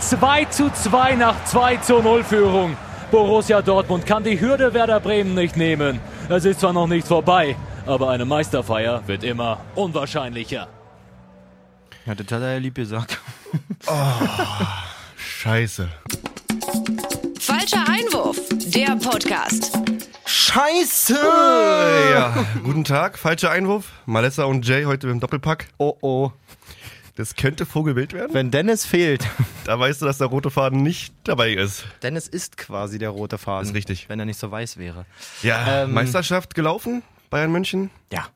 2 zu 2 nach 2 zu 0 Führung. Borussia Dortmund kann die Hürde Werder Bremen nicht nehmen. Es ist zwar noch nicht vorbei, aber eine Meisterfeier wird immer unwahrscheinlicher. Ja, das hat er ja lieb gesagt. Scheiße. Falscher Einwurf, der Podcast. Scheiße! Ja, guten Tag, falscher Einwurf. Malessa und Jay heute im Doppelpack. Oh oh. Das könnte Vogelwild werden. Wenn Dennis fehlt. Da weißt du, dass der rote Faden nicht dabei ist. Dennis ist quasi der rote Faden. Ist richtig. Wenn er nicht so weiß wäre. Ja, Ähm, Meisterschaft gelaufen, Bayern München, Ja.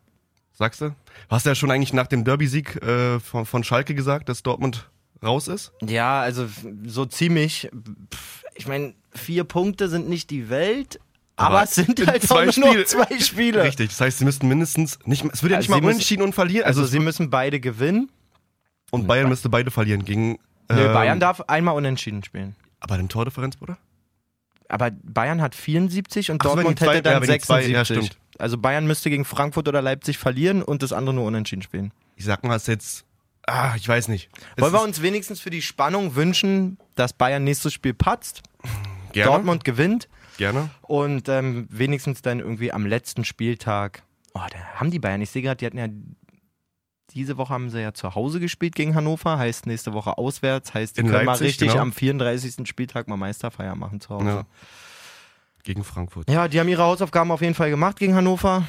sagst du? Hast du ja schon eigentlich nach dem Derby-Sieg äh, von, von Schalke gesagt, dass Dortmund raus ist? Ja, also so ziemlich. Ich meine, vier Punkte sind nicht die Welt, aber, Aber es sind in halt zwei auch nur Spiele- zwei Spiele. Richtig, das heißt, sie müssten mindestens nicht, es wird ja Also nicht mal müssen- unentschieden und verlieren. Also, Also, sie müssen beide gewinnen. Und Bayern müsste beide verlieren gegen. Nö, ähm, Bayern darf einmal unentschieden spielen. Aber den Tordifferenz, Bruder? Aber Bayern hat 74 und Ach Dortmund zwei- hätte dann ja, wenn die zwei- 76. ja, stimmt. Also Bayern müsste gegen Frankfurt oder Leipzig verlieren und das andere nur unentschieden spielen. Ich sag mal, es ist jetzt. Ah, ich weiß nicht. Es Wollen wir uns wenigstens für die Spannung wünschen, dass Bayern nächstes Spiel patzt, gerne, Dortmund gewinnt Gerne. und ähm, wenigstens dann irgendwie am letzten Spieltag. Oh, da haben die Bayern. Ich sehe gerade, die hatten ja diese Woche haben sie ja zu Hause gespielt gegen Hannover, heißt nächste Woche auswärts, heißt die In können mal Leipzig, richtig genau. am 34. Spieltag mal Meisterfeier machen zu Hause. Ja. Gegen Frankfurt. Ja, die haben ihre Hausaufgaben auf jeden Fall gemacht gegen Hannover.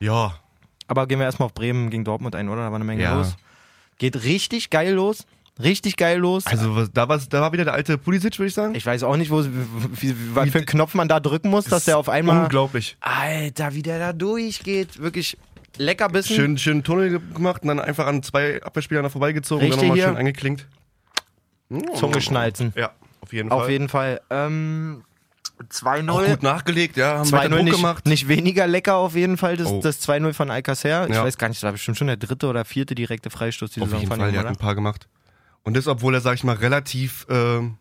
Ja. Aber gehen wir erstmal auf Bremen gegen Dortmund ein, oder? Da war eine Menge Ja. los. Geht richtig geil los. Richtig geil los. Also was, da, war, da war wieder der alte Pulisic, würde ich sagen. ich weiß auch nicht, wo, wie, wie, was für einen Knopf man da drücken muss, dass der auf einmal. Unglaublich. Alter, wie der da durchgeht. Wirklich lecker Bissen. Schön, schön Tunnel ge- gemacht und dann einfach an zwei Abwehrspielern da vorbeigezogen und Richtig dann nochmal hier. schön angeklinkt. Zunge schnalzen. Ja, auf jeden Fall. Auf jeden Fall. Ähm, Auch 2-0. gut nachgelegt, ja. Haben weiter 2-0 Druck nicht, gemacht. nicht weniger lecker auf jeden Fall, das, Oh. das 2-0 von Alcacer. Ich Ja. weiß gar nicht, das war bestimmt schon der dritte oder vierte direkte Freistoß die Auf Saison jeden von Fall, ihm, der hat ein paar gemacht. Und das, obwohl er, sag ich mal, relativ ähm,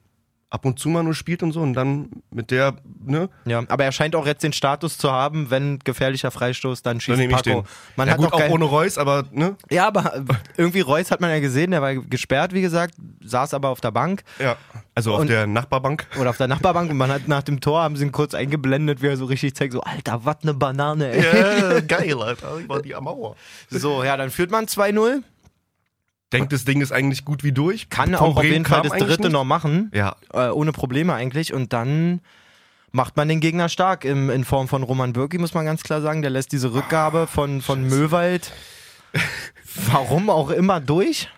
ab und zu mal nur spielt und so und dann mit der, ne? Ja, aber er scheint auch jetzt den Status zu haben, wenn gefährlicher Freistoß, dann Dann schießt ich Paco. Man ja hat gut, auch kein- ohne Reus, aber, ne? Ja, aber äh, irgendwie Reus hat man ja gesehen, der war gesperrt, wie gesagt, saß aber auf der Bank Ja. Also auf Und- der Nachbarbank. oder auf der Nachbarbank und man hat nach dem Tor, haben sie ihn kurz eingeblendet, wie er so richtig zeigt, so, Alter, was ne Banane, ey. Ja, geil, Alter. Ich war die am Mauer. So, ja, dann führt man 2-0, Denkt, das Ding ist eigentlich gut wie durch. kann Von auch auf jeden Fall das dritte nicht. noch machen, Ja, äh, ohne Probleme eigentlich und dann macht man den Gegner stark im, in Form von Roman Bürki, muss man ganz klar sagen. Der lässt diese Rückgabe von, von Möwald, warum auch immer, durch.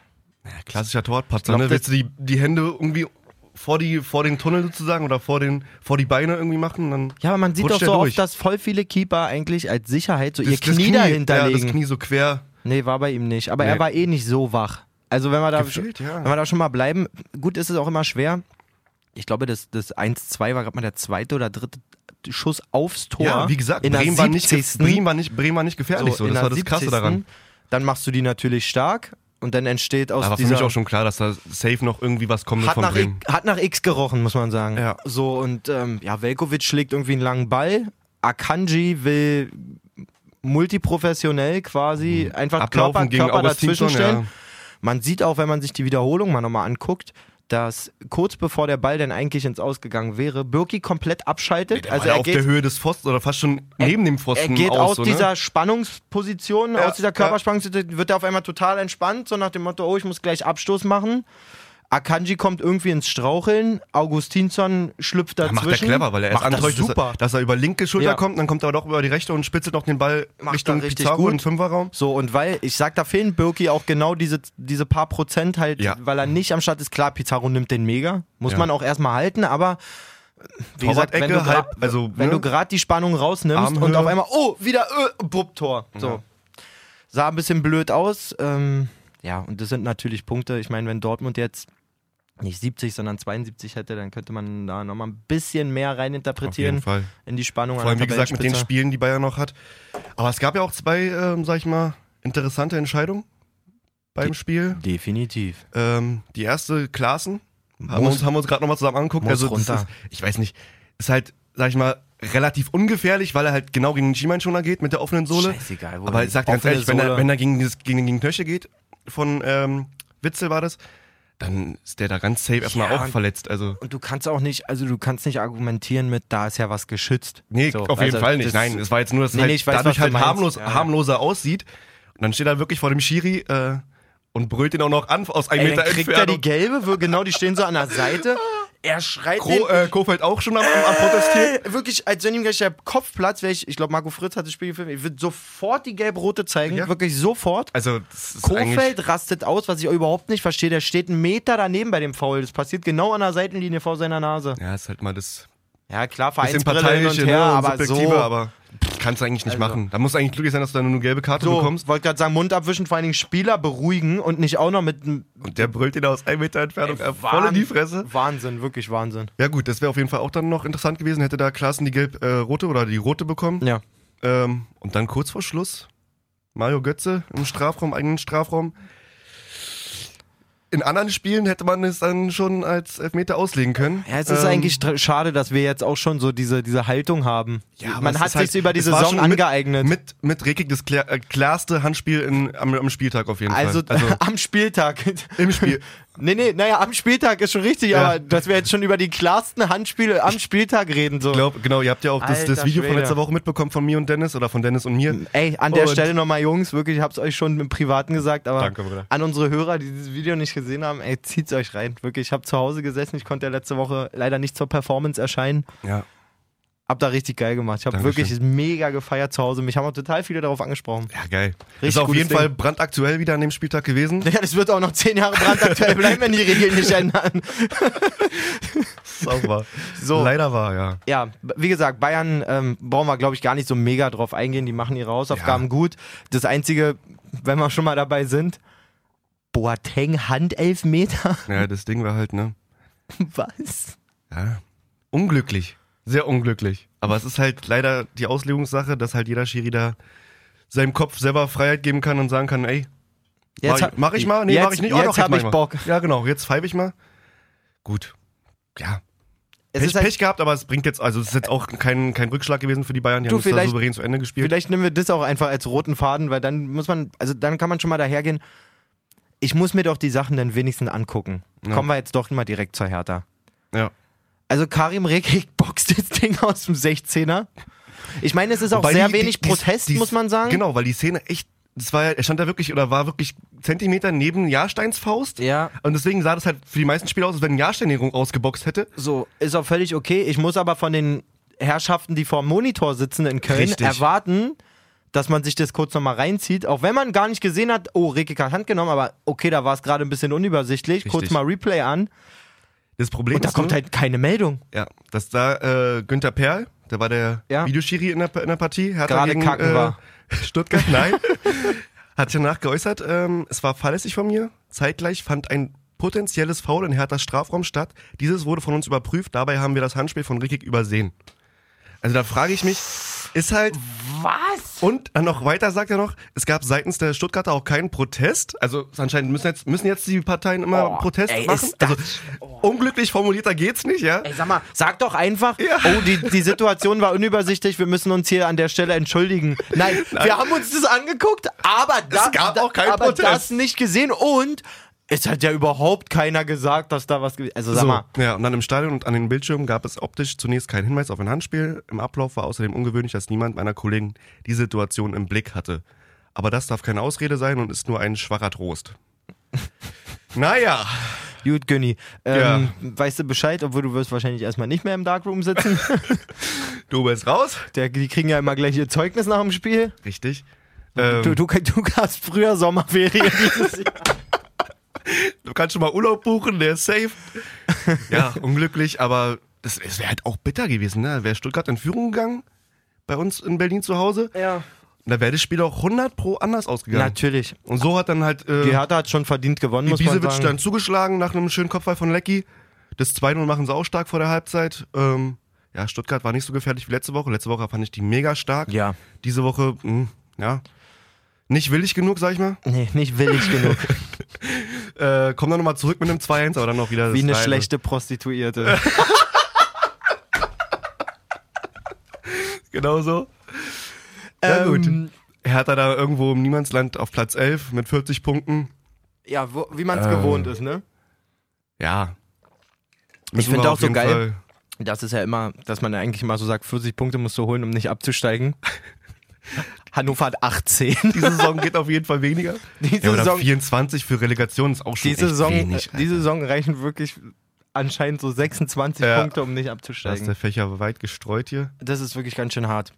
klassischer Torwartpatzer, ne? Willst du die, die Hände irgendwie vor, die, vor den Tunnel sozusagen oder vor, den, vor die Beine irgendwie machen? Dann Ja, aber man sieht doch so durch. oft, dass voll viele Keeper eigentlich als Sicherheit so ihr Das- das Knie, dahinter ja, legen. das Knie so quer. Nee, war bei ihm nicht. Aber Nee. er war eh nicht so wach. Also wenn wir da, Gefühlt, ja. wenn wir da schon mal bleiben, gut ist es auch immer schwer. Ich glaube, das, das 1-2 war gerade mal der zweite oder dritte Schuss aufs Tor. Ja, wie gesagt, in der Bremen war, nicht, ge- 70. Bremen, war nicht, Bremen war nicht gefährlich. So, in das war das Krasse 70.. daran. Dann machst du die natürlich stark und dann entsteht aus Aber für dieser... mich auch schon klar, dass da safe noch irgendwie was kommt hat von nach, Bremen. X, hat nach X gerochen, muss man sagen. Ja. So, und ähm, ja, Velkovic schlägt irgendwie einen langen Ball. Akanji will multiprofessionell quasi einfach Ablaufen Körper, Körper Augustinsson, dazwischenstellen. ja. Man sieht auch, wenn man sich die Wiederholung mal nochmal anguckt, dass kurz bevor der Ball dann eigentlich ins Ausgegangen wäre, Birki komplett abschaltet. Der also er auf der geht, Höhe des Pfosten oder fast schon neben dem Pfosten er geht aus. so, ne? dieser Spannungsposition, Ja, aus dieser Körperspannungsposition, wird er auf einmal total entspannt, so nach dem Motto, oh, ich muss gleich Abstoß machen. Akanji kommt irgendwie ins Straucheln, Augustinsson schlüpft Ja, dazwischen. macht er clever, weil er erst das antäuscht, dass super. er, dass er über linke Schulter Ja. kommt, dann kommt er doch über die rechte und spitzelt noch den Ball Macht Richtung richtig Pizarro gut. im Fünferraum. So, und weil, ich sag, da fehlen Birki auch genau diese, diese paar Prozent halt, Ja. weil er nicht am Start ist. Klar, Pizarro nimmt den mega. Muss Ja. man auch erstmal halten, aber wie gesagt, wenn du, halb- also, wenn ne? du gerade die Spannung rausnimmst Armhöhe. und auf einmal, oh, wieder, äh, Bub-Tor. So. Sah ein bisschen blöd aus. Ähm, ja, und das sind natürlich Punkte. Ich meine, wenn Dortmund jetzt nicht 70, sondern 72 hätte, dann könnte man da nochmal ein bisschen mehr Auf reininterpretieren jeden Fall. in die Spannung. Vor allem, wie gesagt, mit den. Spielen, die Bayern noch hat. Aber es gab ja auch zwei, ähm, sag ich mal, interessante Entscheidungen beim Spiel. Definitiv. Ähm, die erste, Klaassen, haben wir Muss- uns, haben uns gerade nochmal zusammen angeguckt. Also, runter. ist, ich weiß nicht, ist halt, sag ich mal, relativ ungefährlich, weil er halt genau gegen den Schienbeinschoner geht mit der offenen Sohle. Scheißegal, wo Aber ich sag ganz ehrlich, wenn er, wenn er gegen, gegen den Knöchel geht, von ähm, Witzel war das, dann ist der da ganz safe erstmal Ja, auch verletzt. Also, Und du kannst auch nicht, also du kannst nicht argumentieren mit, da ist ja was geschützt. nee, So, auf jeden also Fall nicht. Nein, es war jetzt nur, dass Nee, halt nee, weiß, dadurch halt harmlos, Ja, harmloser aussieht. Und dann steht er wirklich vor dem Schiri äh, und brüllt ihn auch noch an aus einem Ey, Meter dann kriegt er die Entfernung. gelbe, genau, die stehen so an der Seite. Er schreit Kro äh, Kofeld auch schon am, am Protestieren. Äh, Wirklich, als wenn ihm gleich der Kopf platzt, wäre ich, ich glaube, Marco Fritz hat das Spiel gefilmt, ich würde sofort die gelb-rote zeigen, Ja. wirklich sofort. Also. Kofeld rastet aus, was ich überhaupt nicht verstehe. Der steht einen Meter daneben bei dem Foul. Das passiert genau an der Seitenlinie vor seiner Nase. Ja, ist halt mal das Ja, klar, Vereinsbrille hin und her, ne, und aber so. aber kannst du eigentlich nicht Also- machen. Da musst du eigentlich glücklich sein, dass du dann nur eine gelbe Karte So, bekommst. wollte gerade sagen, Mund abwischen, vor allen Dingen Spieler beruhigen und nicht auch noch mit einem Und der brüllt ihn aus einem Meter Entfernung äh, voll in die Fresse. Wahnsinn, wirklich Wahnsinn. Ja gut, das wäre auf jeden Fall auch dann noch interessant gewesen, hätte da Klaassen die gelb-rote oder die rote bekommen. Ja. Ähm, und dann kurz vor Schluss, Mario Götze im Strafraum, eigenen Strafraum. In anderen Spielen hätte man es dann schon als Elfmeter auslegen können. Ja, es ist Ähm, eigentlich schade, dass wir jetzt auch schon so diese, diese Haltung haben. Ja, Man hat ist sich halt- über die Saison mit- angeeignet. Mit, mit Rekik das klär, äh, klarste Handspiel in, am, am Spieltag auf jeden also, Fall. Also am Spieltag. im Spiel. Nee, nee, naja, am Spieltag ist schon richtig, Ja. aber dass wir jetzt schon über die klarsten Handspiele am Spieltag reden. So. Ich glaube, genau, ihr habt ja auch das, das Video von Schwede. letzter Woche mitbekommen von mir und Dennis oder von Dennis und mir. Ey, an der Und- Stelle nochmal, Jungs, wirklich, ich hab's euch schon im Privaten gesagt, aber Danke, an unsere Hörer, die dieses Video nicht gesehen haben, ey, zieht's euch rein. Wirklich, ich habe zu Hause gesessen, ich konnte ja letzte Woche leider nicht zur Performance erscheinen. Ja. Hab da richtig geil gemacht. Ich habe wirklich mega gefeiert zu Hause. Mich haben auch total viele darauf angesprochen. Ja, geil. Richtig ist auf jeden Ding. Fall brandaktuell wieder an dem Spieltag gewesen. Ja, das wird auch noch zehn Jahre brandaktuell bleiben, wenn die Regeln nicht ändern. Sauber. So. Leider war, ja. Ja, wie gesagt, Bayern ähm, brauchen wir, glaube ich, gar nicht so mega drauf eingehen. Die machen ihre Hausaufgaben Ja. gut. Das Einzige, wenn wir schon mal dabei sind, Boateng Handelfmeter. Ja, das Ding war halt, ne? Was? Ja. Unglücklich. Sehr unglücklich. Aber es ist halt leider die Auslegungssache, dass halt jeder Schiri da seinem Kopf selber Freiheit geben kann und sagen kann, ey, mach, ich, hab- mach ich mal? Nee, jetzt, mach ich nicht. Oh, Jetzt doch, habe mach ich mal. Bock. Ja, genau. Jetzt pfeife ich mal. Gut. Ja. Es Pech, ist halt, Pech gehabt, aber es bringt jetzt, also es ist jetzt auch kein, kein Rückschlag gewesen für die Bayern. Die Du, haben es da souverän zu Ende gespielt. vielleicht nehmen wir das auch einfach als roten Faden, weil dann muss man, also dann kann man schon mal dahergehen. Ich muss mir doch die Sachen dann wenigstens angucken. Ja. Kommen wir jetzt doch mal direkt zur Hertha. Ja. Also Karim Rekik boxt das Ding aus dem 16er. Ich meine, es ist auch Wobei sehr die- wenig die- die- Protest, die- muss man sagen. Genau, weil die Szene echt, das war ja, er stand da wirklich oder war wirklich Zentimeter neben Jahrsteins Faust. Ja, Und deswegen sah das halt für die meisten Spieler aus, als wenn Jahrstein den rausgeboxt hätte. so, ist auch völlig okay. Ich muss aber von den Herrschaften, die vor dem Monitor sitzen in Köln, Richtig. erwarten, dass man sich das kurz nochmal reinzieht. Auch wenn man gar nicht gesehen hat, oh, Rekik hat Hand genommen, aber okay, da war es gerade ein bisschen unübersichtlich. Kurz Richtig. mal Replay an. Das Problem Und da ist kommt nur, halt keine Meldung. ja, dass da äh, Günther Perl, der war der Ja. Videoschiri in der, in der Partie, Hertha Gerade gegen, kacken äh, war. Stuttgart, nein, hat danach geäußert, ähm, es war fahrlässig von mir. Zeitgleich fand ein potenzielles Foul in Herthas Strafraum statt. Dieses wurde von uns überprüft, dabei haben wir das Handspiel von Rickig übersehen. Also da frage ich mich, ist halt Was? Und dann noch weiter sagt er noch, es gab seitens der Stuttgarter auch keinen Protest. Also anscheinend müssen jetzt, müssen jetzt die Parteien immer Oh, Protest ey, machen. Also unglücklich formulierter geht's nicht, ja? Ey, sag mal, sag doch einfach, Ja. oh, die, die Situation war unübersichtlich, wir müssen uns hier an der Stelle entschuldigen. Nein, wir haben uns das angeguckt, aber, das, gab auch keinen aber das nicht gesehen und es hat ja überhaupt keiner gesagt, dass da was gewesen Also sag So, mal, ja, und dann im Stadion und an den Bildschirmen gab es optisch zunächst keinen Hinweis auf ein Handspiel. Im Ablauf war außerdem ungewöhnlich, dass niemand meiner Kollegen die Situation im Blick hatte. Aber das darf keine Ausrede sein und ist nur ein schwacher Trost. naja, gut, Günni, ähm, weißt du Bescheid, obwohl du wirst wahrscheinlich erstmal nicht mehr im Darkroom sitzen. du bist raus. Der, die kriegen ja immer gleich ihr Zeugnis nach dem Spiel. Richtig. Ähm, Du, du, du hast früher Sommerferien dieses Jahr. Du kannst schon mal Urlaub buchen, der ist safe. ja, unglücklich, aber das, es wäre halt auch bitter gewesen, ne? Wäre Stuttgart in Führung gegangen bei uns in Berlin zu Hause, Ja. da wäre das Spiel auch 100 pro anders ausgegangen. Natürlich. Und so hat dann halt äh, Die Hertha hat schon verdient gewonnen, muss man sagen. dann zugeschlagen nach einem schönen Kopfball von Lecky. Das 2-0 machen sie auch stark vor der Halbzeit. Ähm, ja, Stuttgart war nicht so gefährlich wie letzte Woche. Letzte Woche fand ich die mega stark. Ja. Diese Woche, mh, ja, nicht willig genug, sag ich mal. Nee, nicht willig genug. Äh, komm dann nochmal zurück mit einem 2-1, aber dann noch wieder Wie das eine Reine. schlechte Prostituierte. Genau so. Ja, gut. Ähm, Hertha da irgendwo im Niemandsland auf Platz 11 mit 40 Punkten. Ja, wo, wie man es Äh. gewohnt ist, ne? Ja. Ich Müssen finde wir auch so geil, Fall- Das ist ja immer, dass man ja eigentlich immer so sagt, 40 Punkte musst du holen, um nicht abzusteigen. Hannover hat 18. Diese Saison geht auf jeden Fall weniger. Diese Ja, Saison, 24 für Relegation ist auch schon diese echt Saison, wenig. diese Saison reichen wirklich anscheinend so 26 Ja. Punkte, um nicht da ist abzusteigen. der Fächer weit gestreut hier. Das ist wirklich ganz schön hart.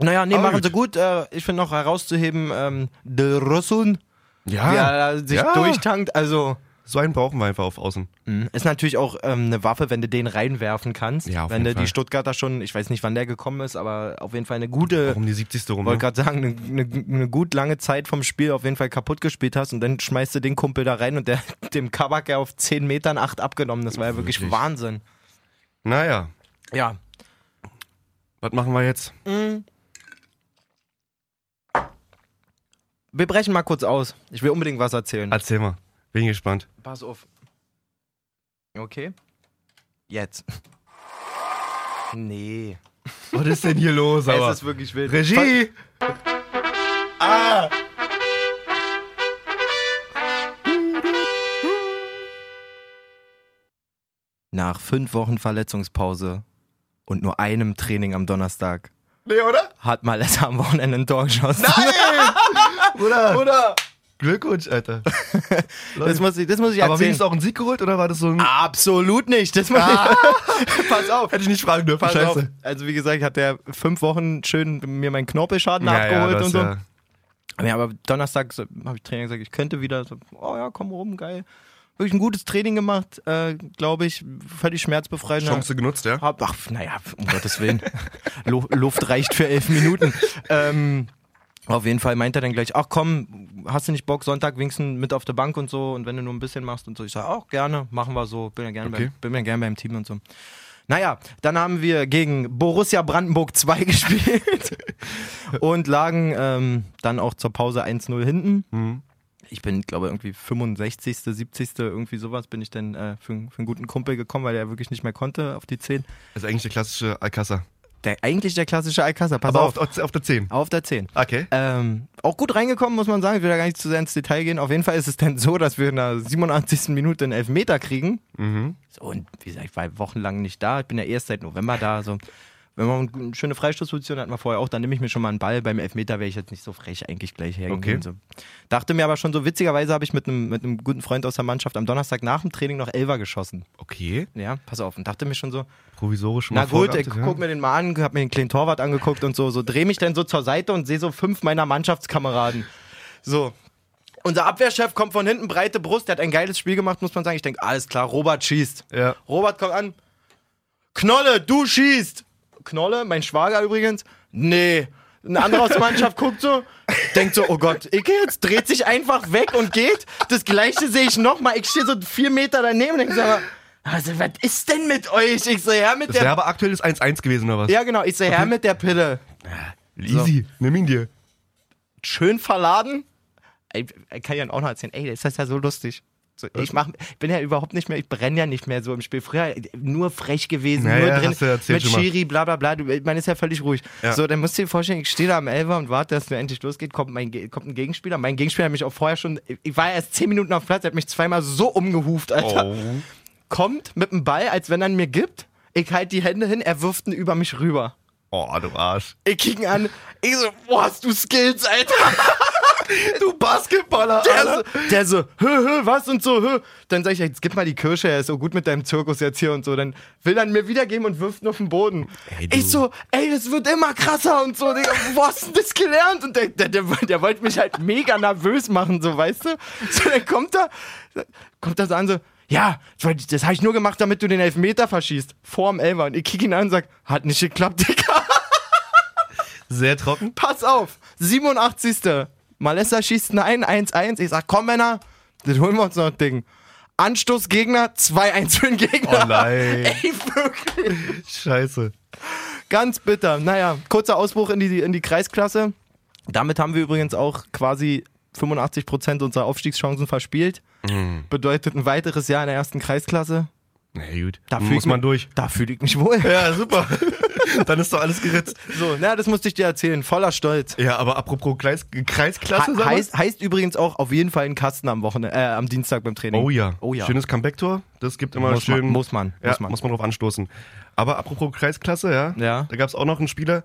Naja, nee, Aber machen gut. sie gut. Äh, ich finde noch herauszuheben, ähm, De Rossun, Ja, wie er sich ja. durchtankt. Also, so einen brauchen wir einfach auf Außen. mh, ist natürlich auch ähm, eine Waffe, wenn du den reinwerfen kannst. Ja, auf wenn du jeden die Fall. Stuttgarter schon, ich weiß nicht, wann der gekommen ist, aber auf jeden Fall eine gute, um die 70. rum. wollte gerade sagen, eine, eine, eine gut lange Zeit vom Spiel auf jeden Fall kaputt gespielt hast und dann schmeißt du den Kumpel da rein und der dem Kabak ja auf 10 Metern 8 abgenommen. Das war ja wirklich, Wirklich. Wahnsinn. Naja, Ja. was machen wir jetzt? Wir brechen mal kurz aus. Ich will unbedingt was erzählen. Erzähl mal. Bin gespannt. Pass auf. Okay. Jetzt. Nee. Was ist denn hier los, es ist wirklich wild. Regie! Nach fünf Wochen Verletzungspause und nur einem Training am Donnerstag Nee, oder? hat Malessa am Wochenende ein Tor geschossen. Oder? Oder? Glückwunsch, Alter. Das muss ich, das muss ich Aber erzählen. wenigstens auch ein Sieg geholt oder war das so ein. Absolut nicht. Das muss ich, pass auf. Hätte ich nicht fragen dürfen, Pass auf. scheiße. Also wie gesagt, hat der fünf Wochen schön mir meinen Knorpelschaden Ja, ja, abgeholt das und so. ja- Ja, aber Donnerstag so, habe ich Training gesagt, ich könnte wieder. So, oh ja, komm rum, geil. Wirklich ein gutes Training gemacht, äh, glaube ich. Völlig schmerzbefreit. Chance genutzt, ja? Hab, ach, naja, um Gottes Willen. Lu- Luft reicht für elf Minuten. Ähm, auf jeden Fall meint er dann gleich, ach komm, hast du nicht Bock, Sonntag wenigstens mit auf der Bank und so und wenn du nur ein bisschen machst und so. Ich sage, auch gerne, machen wir so, bin ja gerne Okay. beim, bin ja gern beim Team und so. Naja, dann haben wir gegen Borussia Brandenburg 2 gespielt und lagen ähm, dann auch zur Pause 1-0 hinten. Mhm. Ich bin, glaube irgendwie 65., 70. irgendwie sowas bin ich dann äh, für, für einen guten Kumpel gekommen, weil er wirklich nicht mehr konnte auf die 10. Das ist eigentlich der klassische Alcázar. Der, eigentlich der klassische Alcázar, pass Aber auf. auf, auf, der 10. Auf der 10. Okay. Ähm, auch gut reingekommen, muss man sagen. Ich will da gar nicht zu sehr ins Detail gehen. Auf jeden Fall ist es dann so, dass wir in der 87. Minute einen Elfmeter kriegen. Mhm. So, und wie gesagt, ich war wochenlang nicht da. Ich bin ja erst seit November da. So. Wenn man eine schöne Freistoßposition hat, man vorher auch, dann nehme ich mir schon mal einen Ball. Beim Elfmeter wäre ich jetzt nicht so frech eigentlich gleich hergehen. Okay. So. Dachte mir aber schon so, witzigerweise habe ich mit einem, mit einem guten Freund aus der Mannschaft am Donnerstag nach dem Training noch Elfer geschossen. Okay. Ja, pass auf. Und dachte mir schon so, Provisorisch na mal gut, ich ja. guck mir den mal an, hab mir den kleinen Torwart angeguckt und so, so dreh mich dann so zur Seite und sehe so fünf meiner Mannschaftskameraden. So. Unser Abwehrchef kommt von hinten, breite Brust, der hat ein geiles Spiel gemacht, muss man sagen. Ich denke, alles klar, Robert schießt. Ja. Robert kommt an. Knolle, du schießt. Knolle, mein Schwager übrigens. Nee. Ein anderer aus der Mannschaft guckt so, denkt so, oh Gott, ich jetzt dreht sich einfach weg und geht. Das gleiche sehe ich nochmal. Ich stehe so vier Meter daneben und denke so, also, was ist denn mit euch? Ich so, ja, mit Das wäre der aber aktuell das 1-1 gewesen, oder was? ja, genau. Ich sehe her mit der Pille. Easy. Nimm ihn dir. Schön verladen. Ey, ich kann ja auch noch erzählen, ey, das ist ja so lustig. So, ich mach, bin ja überhaupt nicht mehr, ich brenne ja nicht mehr so im Spiel. Früher nur frech gewesen, Naja, nur drin du erzählt mit. Schiri, bla bla bla. Du, man ist ja völlig ruhig. Ja. So, dann musst du dir vorstellen, ich stehe da am Elfer und warte, dass es endlich losgeht. Kommt, mein, kommt ein Gegenspieler. Mein Gegenspieler hat mich auch vorher schon, ich war erst zehn Minuten auf Platz, er hat mich zweimal so umgehuft, Alter. Oh. Kommt mit dem Ball, als wenn er ihn mir gibt. Ich halte die Hände hin, er wirft ihn über mich rüber. Oh, du Arsch. Ich kick ihn an. Ich so, boah, hast du Skills, Alter. Du Basketballer, Der so, der so, hö, hö, was und so, hö. Dann sag ich, jetzt gib mal die Kirsche, er ist so gut mit deinem Zirkus jetzt hier und so. Dann will er ihn mir wiedergeben und wirft ihn auf den Boden. Ey, ich so, ey, das wird immer krasser und so. Digga, wo hast du denn das gelernt? Und der, der, der, der wollte mich halt mega nervös machen, so, weißt du? So, dann kommt er, kommt er so an, so, ja, das habe ich nur gemacht, damit du den Elfmeter verschießt. Vorm Elfer. Und ich kick ihn an und sag, hat nicht geklappt, Digga. Sehr trocken. Pass auf, 87. Malessa schießt ein 1-1. Ich sag, komm Männer, das holen wir uns noch ein Ding. Anstoß Gegner, 2-1 für den Gegner. Oh nein. Ey, wirklich. Scheiße. Ganz bitter. Naja, kurzer Ausbruch in die, in die Kreisklasse. Damit haben wir übrigens auch quasi 85% unserer Aufstiegschancen verspielt. Mhm. Bedeutet ein weiteres Jahr in der ersten Kreisklasse. Na gut. Da muss man mich- durch. Da fühle ich mich wohl. Ja, super. Dann ist doch alles geritzt. So, na, das musste ich dir erzählen. Voller Stolz. Ja, aber apropos Kreis, Kreisklasse, mal. heißt, heißt übrigens auch auf jeden Fall ein Kasten am Wochenende, äh, am Dienstag beim Training. Oh ja. Oh ja. Schönes Comeback-Tor. Das gibt immer Muss schön. man, muss man, ja, muss man. muss man drauf anstoßen. Aber apropos Kreisklasse, ja. Ja. Da gab es auch noch einen Spieler.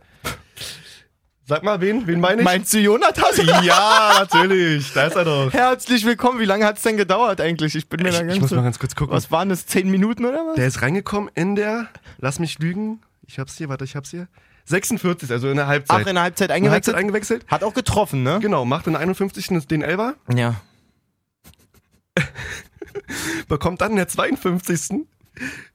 Sag mal, wen? Wen meine ich? Meinst du Jonathan? ja, natürlich. Da ist er doch. Herzlich willkommen. Wie lange hat es denn gedauert eigentlich? Ich bin mir Ich, da ich ganz muss so- mal ganz kurz gucken. Was waren das? Zehn Minuten oder was? Der ist reingekommen in der, lass mich lügen, ich hab's hier, warte, ich hab's hier. 46, also in der Halbzeit. Ach, in der Halbzeit In der Halbzeit eingewechselt? eingewechselt. Hat auch getroffen, ne? Genau, macht in der 51. den Elber, Ja. bekommt dann in der 52.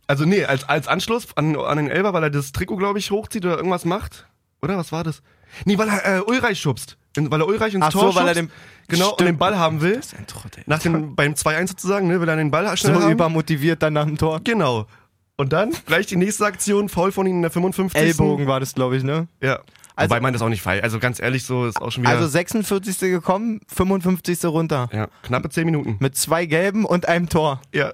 Also nee, als, als Anschluss an, an den Elber, weil er das Trikot, glaube ich, hochzieht oder irgendwas macht. Oder was war das? Nee, weil er äh, Ulreich schubst. In, weil er Ulreich ins Ach Tor so, weil er schubst. den- Genau, und den Ball haben will. Das ist ein Trottel. Nach dem, beim 2-1 sozusagen, ne, will er den Ball schnell So haben. übermotiviert dann nach dem Tor. Genau. Und dann gleich die nächste Aktion, Foul von ihm in der 55. Ellbogen war das, glaube ich, ne? Ja. Also- Wobei man das auch nicht feiert. Also ganz ehrlich, so ist auch schon wieder. Also 46. gekommen, 55. runter. ja, knappe 10 Minuten. Mit zwei gelben und einem Tor. Ja,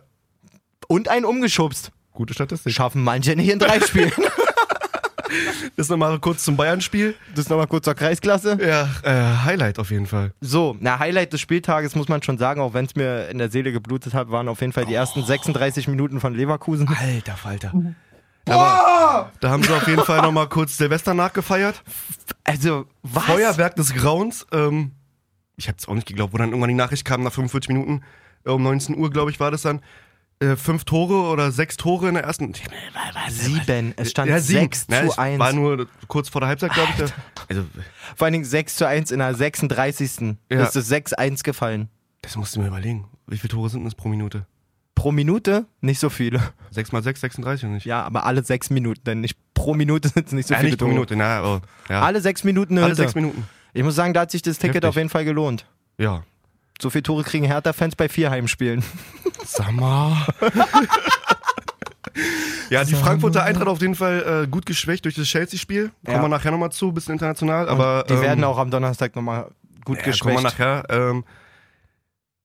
Und einen umgeschubst. gute Statistik. Schaffen manche nicht in drei Spielen. Das nochmal kurz zum Bayern-Spiel. Das nochmal kurz zur Kreisklasse. Ja, äh, Highlight auf jeden Fall. So, na, Highlight des Spieltages muss man schon sagen, auch wenn es mir in der Seele geblutet hat, waren auf jeden Fall die ersten 36 Minuten von Leverkusen. Alter Falter. Aber da haben sie auf jeden Fall nochmal kurz Silvester nachgefeiert. Also, was? Feuerwerk des Grauens. Ähm, ich hab's auch nicht geglaubt, wo dann irgendwann die Nachricht kam, nach 45 Minuten, äh, um 19 Uhr, glaube ich, war das dann. Äh, fünf Tore oder sechs Tore in der ersten. Sieben. Es stand Ja, sieben. 6 Na, zu es 1. War nur kurz vor der Halbzeit, glaube ich. Also, Vor allen Dingen 6 zu 1 in der 36. Ja. Ist es 6-1 gefallen. das musst du mir überlegen. Wie viele Tore sind das pro Minute? Pro Minute nicht so viele. 6 mal 6, 36 oder nicht? Ja, aber alle sechs Minuten, denn nicht pro Minute sind es nicht so ja, viele nicht pro Tore. Minute, na, aber, ja. Alle sechs Minuten eine Alle Hütte. sechs Minuten. Ich muss sagen, da hat sich das Ticket Heftig. auf jeden Fall gelohnt. Ja. So viele Tore kriegen Hertha-Fans bei vier Heimspielen. Sag mal. ja, die Frankfurter Eintracht auf jeden Fall äh, gut geschwächt durch das Chelsea-Spiel. Kommen Ja. wir nachher nochmal zu, bisschen international. Aber, Die ähm, werden auch am Donnerstag nochmal gut ja, kommen wir geschwächt. nachher. Ähm,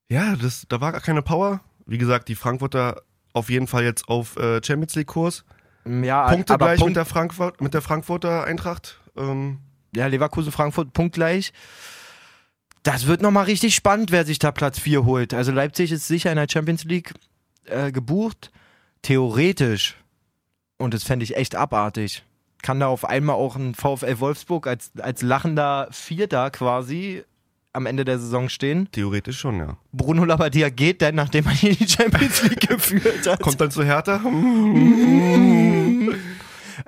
ja, das, da war gar keine Power. Wie gesagt, die Frankfurter auf jeden Fall jetzt auf äh, Champions League-Kurs. Ja, Punkte aber gleich Punkt, mit, der Frankfurt, mit der Frankfurter Eintracht. Ähm, ja, Leverkusen, Frankfurt punktgleich. Das wird nochmal richtig spannend, wer sich da Platz 4 holt. Also Leipzig ist sicher in der Champions League äh, gebucht. Theoretisch, und das fände ich echt abartig, kann da auf einmal auch ein VfL Wolfsburg als, als lachender Vierter quasi am Ende der Saison stehen. theoretisch schon, ja. Bruno Labbadia geht dann, nachdem er in die Champions League geführt hat. Kommt dann zu Hertha.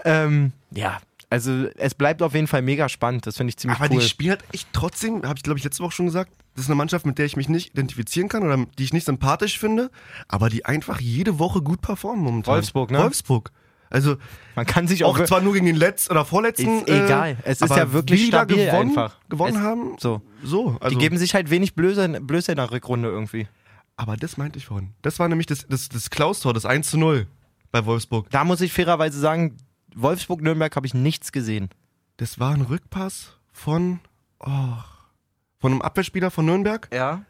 Ähm, ja, also es bleibt auf jeden Fall mega spannend. Das finde ich ziemlich Aber cool. die spielen halt echt trotzdem, habe ich glaube ich letzte Woche schon gesagt, das ist eine Mannschaft, mit der ich mich nicht identifizieren kann oder die ich nicht sympathisch finde, aber die einfach jede Woche gut performen momentan. Wolfsburg, ne? Wolfsburg. Also Man kann sich auch, auch zwar nur gegen den letzten oder vorletzten. Ist egal. Es ist aber ja wirklich stabil gewonnen, einfach. Gewonnen Es- haben. so. So, also. die geben sich halt wenig Blöße, Blöße in der Rückrunde irgendwie. aber das meinte ich vorhin. Das war nämlich das, das, das Klaus-Tor, das 1 zu 0 bei Wolfsburg. Da muss ich fairerweise sagen, Wolfsburg-Nürnberg habe ich nichts gesehen. Das war ein Rückpass von, oh, von einem Abwehrspieler von Nürnberg. Ja.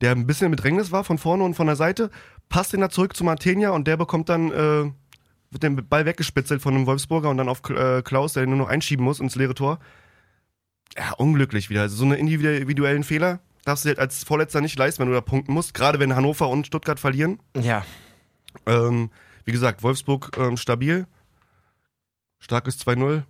der ein bisschen im Bedrängnis war, von vorne und von der Seite, passt ihn da zurück zu Martenia und der bekommt dann, äh, wird den Ball weggespitzelt von einem Wolfsburger und dann auf äh, Klaus, der den nur noch einschieben muss ins leere Tor. Ja, unglücklich wieder. Also so eine individuellen Fehler darfst du dir halt als Vorletzter nicht leisten, wenn du da punkten musst, gerade wenn Hannover und Stuttgart verlieren. Ja. Ähm, wie gesagt, Wolfsburg ähm, stabil, starkes 2-0,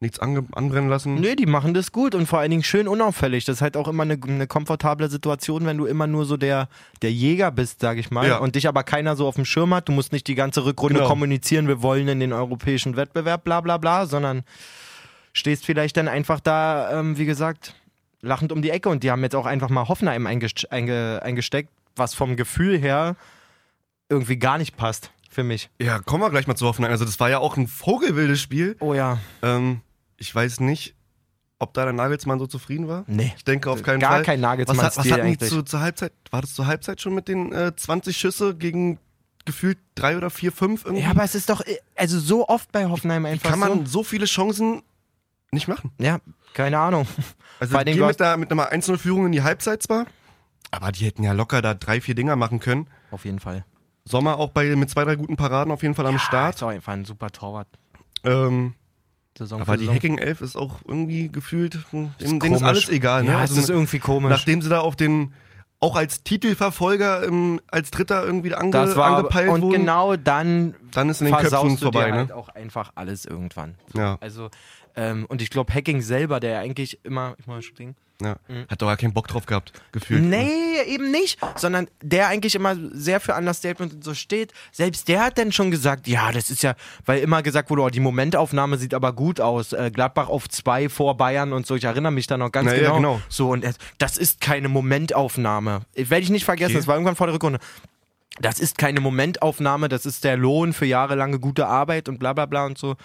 nichts anbrennen lassen. Nö, die machen das gut und vor allen Dingen schön unauffällig. Das ist halt auch immer eine, eine komfortable Situation, wenn du immer nur so der, der Jäger bist, sag ich mal, Ja. und dich aber keiner so auf dem Schirm hat. Du musst nicht die ganze Rückrunde Genau. kommunizieren, wir wollen in den europäischen Wettbewerb, bla bla bla, sondern stehst vielleicht dann einfach da, ähm, wie gesagt, lachend um die Ecke und die haben jetzt auch einfach mal Hoffenheim eingest einge eingesteckt, was vom Gefühl her irgendwie gar nicht passt für mich. Ja, kommen wir gleich mal zu Hoffenheim. Also das war ja auch ein vogelwildes Spiel. Oh ja. Ähm, ich weiß nicht, ob da der Nagelsmann so zufrieden war. Nee. Ich denke auf keinen Gar Fall. kein was, hat, was Nagelsmann-Stil hatten die zu, zur Halbzeit? War das zur Halbzeit schon mit den äh, 20 Schüsse gegen gefühlt drei oder vier, fünf irgendwie? Ja, aber es ist doch, äh, also so oft bei Hoffenheim einfach Kann man so. so viele Chancen nicht machen. Ja, keine Ahnung. Also Vor die gehen mit, der, mit einer 1-0-Führung in die Halbzeit zwar, aber die hätten ja locker da drei, vier Dinger machen können. Auf jeden Fall. Sommer auch bei, mit zwei, drei guten Paraden auf jeden Fall am Ja, Start. Ist auch einfach ein super Torwart. Ähm, Saison aber die Saison. Hacking 11 ist auch irgendwie gefühlt, hm, denen ist komisch. alles egal. Ne? Ja, Also es ist irgendwie komisch. nachdem sie da auf den, auch als Titelverfolger im, als Dritter irgendwie ange, das war angepeilt und wurden, genau dann dann ist in den Köpfen vorbei. dir Ne? halt auch einfach alles irgendwann. Ja, Also ähm, und ich glaube Hacking selber, der eigentlich immer ich mal Ding. Ja. Hat doch gar keinen Bock drauf gehabt, gefühlt. Nee, eben nicht, sondern der eigentlich immer sehr für Understatement und so steht. Selbst der hat dann schon gesagt, ja, das ist ja, weil immer gesagt wurde, oh, die Momentaufnahme sieht aber gut aus. Äh, Gladbach auf zwei vor Bayern und so. Ich erinnere mich da noch ganz Na ja, genau. genau. So und er, das ist keine Momentaufnahme. Werde ich nicht vergessen. Okay. Das war irgendwann vor der Rückrunde. Das ist keine Momentaufnahme, das ist der Lohn für jahrelange gute Arbeit und bla bla bla und so.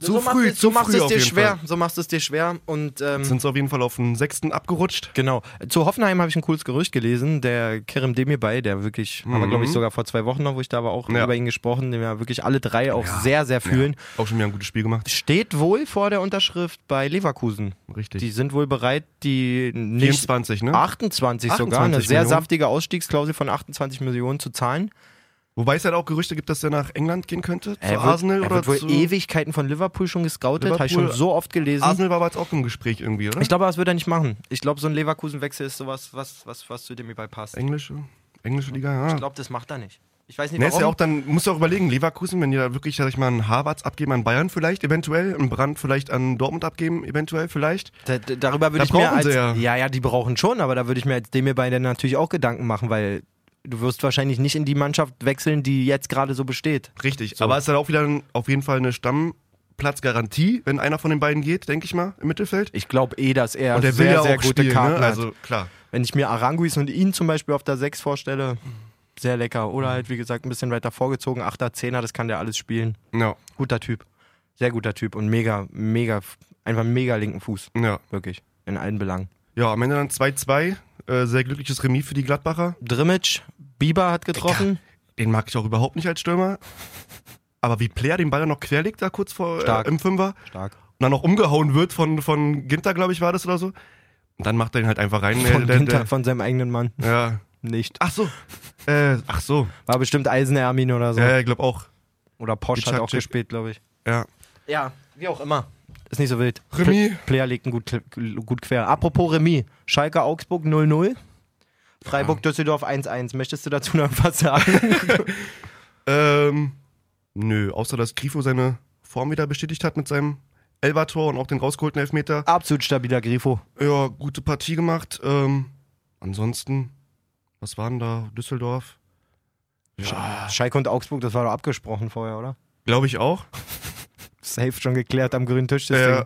Zu so machst früh, du- zu so machst früh es dir schwer. Fall. So machst es dir schwer und ähm, Sind sie auf jeden Fall auf den sechsten abgerutscht. Genau. Zu Hoffenheim habe ich ein cooles Gerücht gelesen. Der Kerem Demirbay, der wirklich, haben wir glaube ich sogar vor zwei Wochen noch, wo ich da war, auch Mhm. Ja. über ihn gesprochen, den wir wirklich alle drei auch sehr, sehr fühlen. Auch schon wieder ein gutes Spiel gemacht. Steht wohl vor der Unterschrift bei Leverkusen. Richtig. Die sind wohl bereit, die nicht 24, ne? 28 sogar, eine 28 sehr Millionen. saftige Ausstiegsklausel von 28 Millionen zu zahlen. Wobei es halt auch Gerüchte gibt, dass er nach England gehen könnte, zu Er wird, Arsenal er oder wird wohl zu... Ewigkeiten von Liverpool schon gescoutet, habe ich schon so oft gelesen. Arsenal war aber jetzt auch im Gespräch irgendwie, oder? Ich glaube, das wird er nicht machen. Ich glaube, so ein Leverkusen-Wechsel ist sowas, was, was, was zu Demirbay passt. Englische, englische Liga, ja. Ich glaube, das macht er nicht. Ich weiß nicht, warum. ist ja auch dann, musst du auch überlegen, Leverkusen, wenn die da wirklich, sag ich mal, einen Harvards abgeben an Bayern vielleicht, eventuell, einen Brand vielleicht an Dortmund abgeben, eventuell vielleicht. Da, da- darüber würde Da ich mir als, ja. ja, ja, die brauchen schon, aber da würde ich mir als Demirbay dann natürlich auch Gedanken machen, weil du wirst wahrscheinlich nicht in die Mannschaft wechseln, die jetzt gerade so besteht. Richtig. So. Aber es ist halt auch wieder ein, auf jeden Fall eine Stammplatzgarantie, wenn einer von den beiden geht, denke ich mal, im Mittelfeld. Ich glaube eh, dass er Und der will sehr, ja sehr auch gute spielen, Karten ne? Also klar. Wenn ich mir Aranguis und ihn zum Beispiel auf der 6 vorstelle, sehr lecker. Oder halt, wie gesagt, ein bisschen weiter vorgezogen, 8er, 10er, das kann der alles spielen. Ja, Guter Typ. Sehr guter Typ und mega, mega, einfach mega linken Fuß. ja. Wirklich. In allen Belangen. Ja, am Ende dann 2-2. Äh, sehr glückliches Remis für die Gladbacher. Drimmitsch, Bieber hat getroffen. Den mag ich auch überhaupt nicht als Stürmer. Aber wie Player den Ball dann noch querlegt da kurz vor Stark. äh, im Fünfer Stark. und dann noch umgehauen wird von, von Ginter, glaube ich, war das oder so. Und dann macht er ihn halt einfach rein. Von, der, Ginter, der, von seinem eigenen Mann. ja. Nicht. Ach so. Äh, ach so. War bestimmt Eisenermin oder so. Ja, ich glaube auch. Oder Posch hat auch gespielt, glaube ich. Ja. Ja, wie auch immer. Ist nicht so wild. Pl- Player legt ihn gut, gut quer. Apropos Remis. Schalke Augsburg 0-0. Freiburg Düsseldorf 1-1. Möchtest du dazu noch was sagen? Ähm, nö, außer dass Grifo seine Form wieder bestätigt hat mit seinem Elbertor und auch den rausgeholten Elfmeter. Absolut stabiler Grifo. Ja, gute Partie gemacht. Ähm, ansonsten, was waren da? Düsseldorf? Ja, Schalke und Augsburg, das war doch abgesprochen vorher, oder? glaube ich auch. Safe schon geklärt am grünen Tisch. Äh,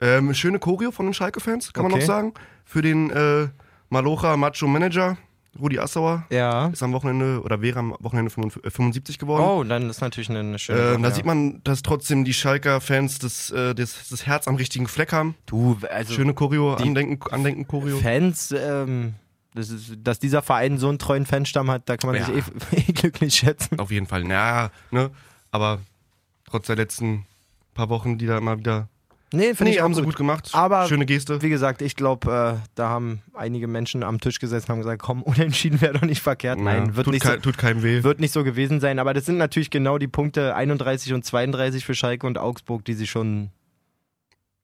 ähm, schöne Choreo von den Schalke-Fans, kann man Okay. noch sagen. Für den äh, Malocha Macho Manager, Rudi Assauer. Ja. Ist am Wochenende oder wäre am Wochenende 55 äh, 75 geworden. Oh, dann ist natürlich eine, schöne. Äh, Sache, da ja. sieht man, dass trotzdem die Schalker-Fans das, äh, das, das Herz am richtigen Fleck haben. Du, also Schöne Choreo, die- Andenken, Andenken Choreo. Fans, ähm, das ist, dass dieser Verein so einen treuen Fanstamm hat, da kann man Ja. sich eh, eh glücklich schätzen. Auf jeden Fall. Na, ne? Aber trotz der letzten paar Wochen, die da immer wieder. Nee, finde Nee, ich haben sie gut. gut gemacht. Aber- Schöne Geste. Wie gesagt, ich glaube, äh, da haben einige Menschen am Tisch gesessen und haben gesagt, komm, unentschieden wäre doch nicht verkehrt. Nein, Ja, wird, tut, nicht so, kei- tut keinem weh. wird nicht so gewesen sein. Aber das sind natürlich genau die Punkte 31 und 32 für Schalke und Augsburg, die sie schon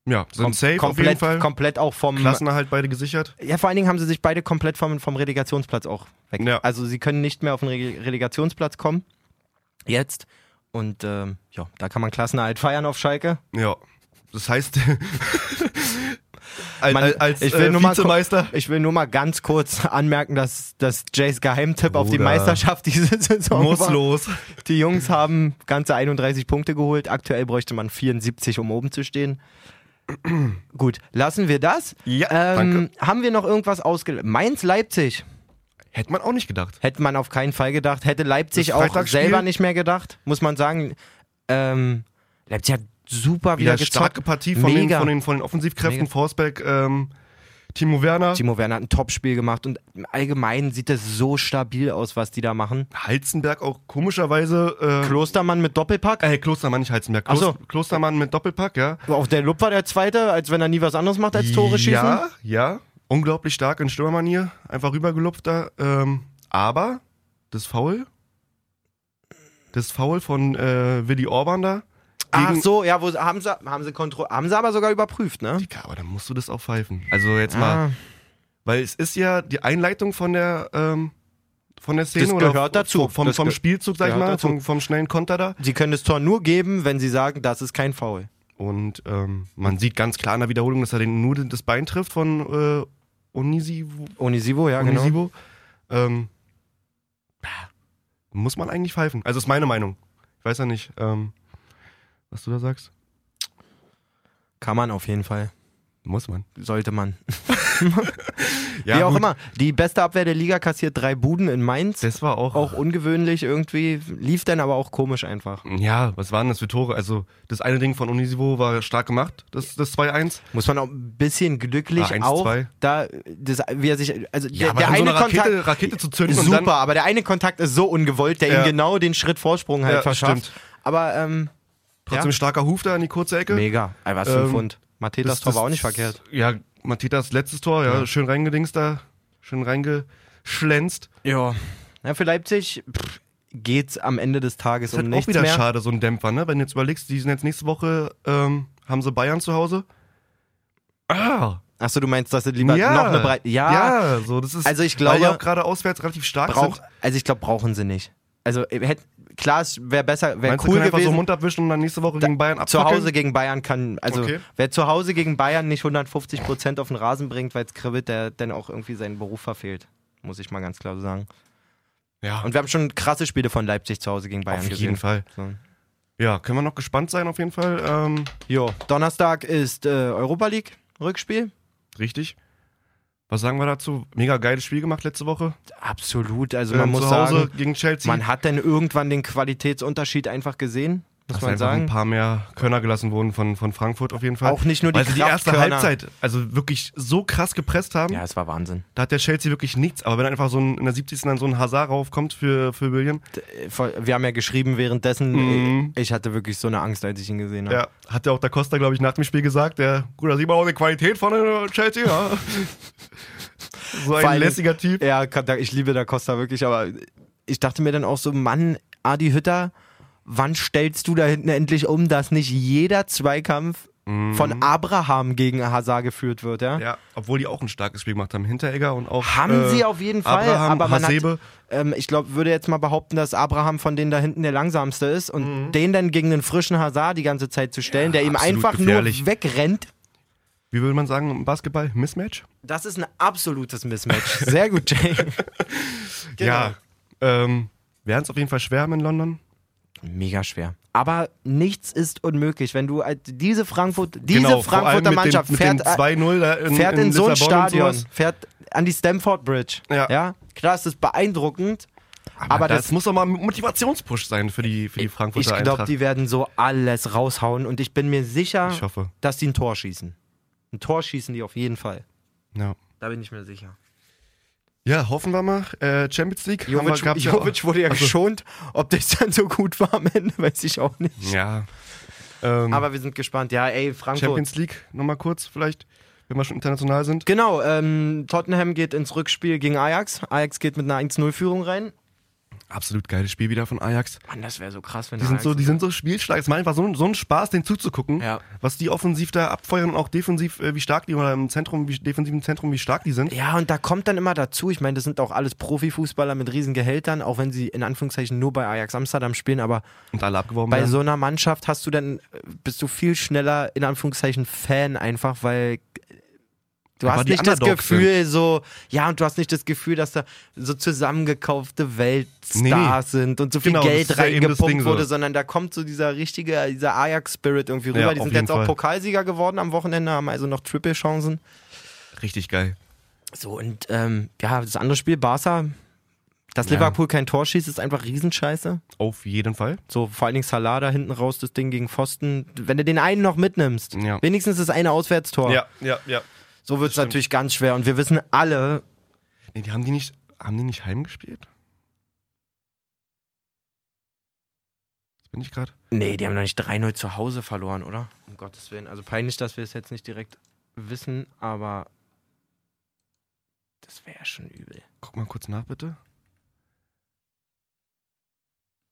ja, sind kom safe auf komplett, jeden Fall. komplett auch vom... Klassenerhalt beide gesichert. Ja, vor allen Dingen haben sie sich beide komplett vom, vom Relegationsplatz auch weg. Ja. Also sie können nicht mehr auf den Re Relegationsplatz kommen. Jetzt. Und ähm, ja, da kann man Klassenerhalt feiern auf Schalke. Ja. Das heißt, als, Man- als, ich will äh, nur mal. Ich will nur mal ganz kurz anmerken, dass, dass Jays Geheimtipp auf die Bruder. Meisterschaft diese Saison Muss war. los. Die Jungs haben ganze 31 Punkte geholt. Aktuell bräuchte man 74, um oben zu stehen. Gut, lassen wir das. Ja, ähm, danke. Haben wir noch irgendwas ausgelernt? Mainz-Leipzig. Hätte man auch nicht gedacht. Hätte man auf keinen Fall gedacht. Hätte Leipzig Das auch selber nicht mehr gedacht, muss man sagen. Ähm, Leipzig hat super wieder, Wieder gezockt. starke Partie von den, von, den, von den Offensivkräften. Mega. Forsberg, ähm, Timo Werner. Timo Werner hat ein Topspiel gemacht und im Allgemeinen sieht es so stabil aus, was die da machen. Halzenberg auch komischerweise. Äh, Klostermann mit Doppelpack. äh, Klostermann, nicht Halzenberg. Klos so. Klostermann mit Doppelpack, ja. Auf der Lupp war der Zweite, als wenn er nie was anderes macht als Tore schießen. Ja, ja. Unglaublich stark in Stürmermanier. Einfach rübergelupft da. Ähm, aber das Foul das Foul von äh, Willi Orban da. Ach so, ja, wo haben sie, haben sie kontro haben sie aber sogar überprüft, ne? Ja, aber dann musst du das auch pfeifen. Also jetzt mal, Ah, weil es ist ja die Einleitung von der ähm, von der Szene Das oder gehört dazu. vom, vom Spielzug, sag ich mal, vom, vom schnellen Konter da. sie können das Tor nur geben, wenn sie sagen, das ist kein Foul. Und ähm, man sieht ganz klar in der Wiederholung, dass er den nur das Bein trifft von äh, Onisivo. Onisivo, ja, genau. Onisivo. Ähm, ja, muss man eigentlich pfeifen. Also ist meine Meinung. Ich weiß ja nicht, ähm, was du da sagst. Kann man auf jeden Fall. Muss man. Sollte man. Ja, Wie auch gut. immer. Die beste Abwehr der Liga kassiert drei Buden in Mainz. Das war auch. auch ungewöhnlich irgendwie. Lief dann aber auch komisch einfach. Ja, was waren das für Tore? Also, das eine Ding von Onisivo war stark gemacht, das, das 2-1. Muss man auch ein bisschen glücklich Ah, 1-2. auch da, das, wie er sich, also Ja, der, der dann so eine eine Rakete, Kontakt, Rakete zu zünden super, dann. aber der eine Kontakt ist so ungewollt, der Ja. ihm genau den Schritt Vorsprung halt Ja, verschafft. stimmt. Aber ähm, Trotzdem ja. starker Huf da in die kurze Ecke. mega, Ey, was für ein Ähm, Pfund. Matetas Tor war auch nicht verkehrt. Ja, Matitas letztes Tor, ja, schön reingedingst da, schön reingeschlänzt. Ja. ja, für Leipzig pff, geht's am Ende des Tages Ist um halt auch wieder mehr. schade, so ein Dämpfer, ne? Wenn du jetzt überlegst, die sind jetzt nächste Woche, ähm, haben sie Bayern zu Hause. Ah, Achso, du meinst, dass sie lieber ja, noch eine Breite. Ja, ja, so, das ist, Also ich weil glaube- die auch gerade auswärts relativ stark brauch, sind. also ich glaube, brauchen sie nicht. Also äh, hätt, klar, es wäre besser, wäre cool einfach so gewesen. Mund abwischen und dann nächste Woche gegen Bayern zu abfackeln? Hause gegen Bayern kann, also Okay. wer zu Hause gegen Bayern nicht 150 Prozent auf den Rasen bringt, weil es kribbelt, der dann auch irgendwie seinen Beruf verfehlt. Muss ich mal ganz klar so sagen. Ja, Und wir haben schon krasse Spiele von Leipzig zu Hause gegen Bayern auf gesehen. jeden Fall. So. Ja, können wir noch gespannt sein auf jeden Fall. Ähm, Jo, Donnerstag ist äh, Europa League Rückspiel. richtig. Was sagen wir dazu? Mega geiles Spiel gemacht letzte Woche. Absolut. Also Ähm, man muss zu Hause sagen, gegen Chelsea. man hat dann irgendwann den Qualitätsunterschied einfach gesehen, muss man sagen. ein paar mehr Körner gelassen wurden von, von Frankfurt auf jeden Fall. Auch nicht nur die Weil die erste. Halbzeit also wirklich so krass gepresst haben. Ja, es war Wahnsinn. Da hat der Chelsea wirklich nichts. Aber wenn einfach so ein, in der 70. dann so ein Hazard raufkommt für, für William, Wir haben ja geschrieben währenddessen, Mhm. äh, ich hatte wirklich so eine Angst, als ich ihn gesehen habe. ja, hat ja auch der Costa, glaube ich, nach dem Spiel gesagt, der, gut, da sieht man auch die Qualität von Chelsea, ja. so ein allem- lässiger Typ. Ja, ich liebe da Costa wirklich, aber ich dachte mir dann auch so, Mann, Adi Hütter, wann stellst du da hinten endlich um, dass nicht jeder Zweikampf von Abraham gegen Hazard geführt wird, ja? Mhm. Ja, obwohl die auch ein starkes Spiel gemacht haben. Hinteregger und auch. Haben äh, sie auf jeden Fall, Abraham, aber man hat, Hasebe. ähm, ich glaube, würde jetzt mal behaupten, dass Abraham von denen da hinten der langsamste ist und Mhm. den dann gegen einen frischen Hazard die ganze Zeit zu stellen, der ihm einfach gefährlich. nur wegrennt, Wie würde man sagen im Basketball? Mismatch? das ist ein absolutes Mismatch. Sehr gut, Jay. Genau. Ja. Ähm, Werden es auf jeden Fall schwer haben in London. Mega schwer. Aber nichts ist unmöglich. Wenn du diese Frankfurt, diese Genau, Frankfurter Mannschaft dem, fährt, mit dem 2-0 da in, äh, fährt in, in so ein Stadion, fährt an die Stamford Bridge. Ja. klar, es ist beeindruckend. Aber, Aber das, das- muss doch mal ein Motivationspush sein für die, für die Ich Frankfurter glaube, Eintracht. die werden so alles raushauen und ich bin mir sicher, ich hoffe. dass die ein Tor schießen. Ein Tor schießen die auf jeden Fall. Ja. Da bin ich mir sicher. ja, hoffen wir mal. Äh, Champions League. haben wir- Jovic, ja Jovic wurde ja Also- geschont. Ob das dann so gut war am Ende, weiß ich auch nicht. Ja. Ähm, Aber wir sind gespannt. Ja, ey, Frankfurt. Champions League nochmal kurz vielleicht, wenn wir schon international sind. Genau, ähm, Tottenham geht ins Rückspiel gegen Ajax. Ajax geht mit einer 1-0-Führung rein. Absolut geiles Spiel wieder von Ajax. Mann, das wäre so krass, wenn Die sind so, die sind so spielstark. Es macht einfach so, so einen Spaß, den zuzugucken, Ja. was die offensiv da abfeuern und auch defensiv, äh, wie stark die oder im Zentrum, wie defensiven Zentrum, wie stark die sind. Ja, und da kommt dann immer dazu, ich meine, das sind auch alles Profifußballer mit riesen Gehältern, auch wenn sie in Anführungszeichen nur bei Ajax Amsterdam spielen, aber Und alle abgeworben bei werden. so einer Mannschaft hast du dann, bist du viel schneller in Anführungszeichen Fan einfach, weil du Aber hast nicht das Underdogs Gefühl so, ja, und du hast nicht das Gefühl, dass da so zusammengekaufte Weltstars sind und so viel Genau, das Geld das reingepumpt Ding so. wurde, sondern da kommt so dieser richtige, dieser Ajax-Spirit irgendwie rüber. Ja, die sind jetzt auch Fall. Pokalsieger geworden am Wochenende, haben also noch Triple-Chancen. Richtig geil. So, und ähm, ja, das andere Spiel, Barca, dass Ja. Liverpool kein Tor schießt, ist einfach Riesenscheiße. Auf jeden Fall. So, vor allen Dingen Salah da hinten raus, das Ding gegen Pfosten. Wenn du den einen noch mitnimmst, Ja. wenigstens das eine Auswärtstor. Ja, ja, ja. So wird es natürlich ganz schwer. Und wir wissen alle, Nee, die haben die nicht, haben die nicht heimgespielt? Das bin ich gerade. nee, die haben doch nicht 3-0 zu Hause verloren, oder? Um Gottes Willen. Also peinlich, dass wir es jetzt nicht direkt wissen, aber das wäre schon übel. Guck mal kurz nach, bitte.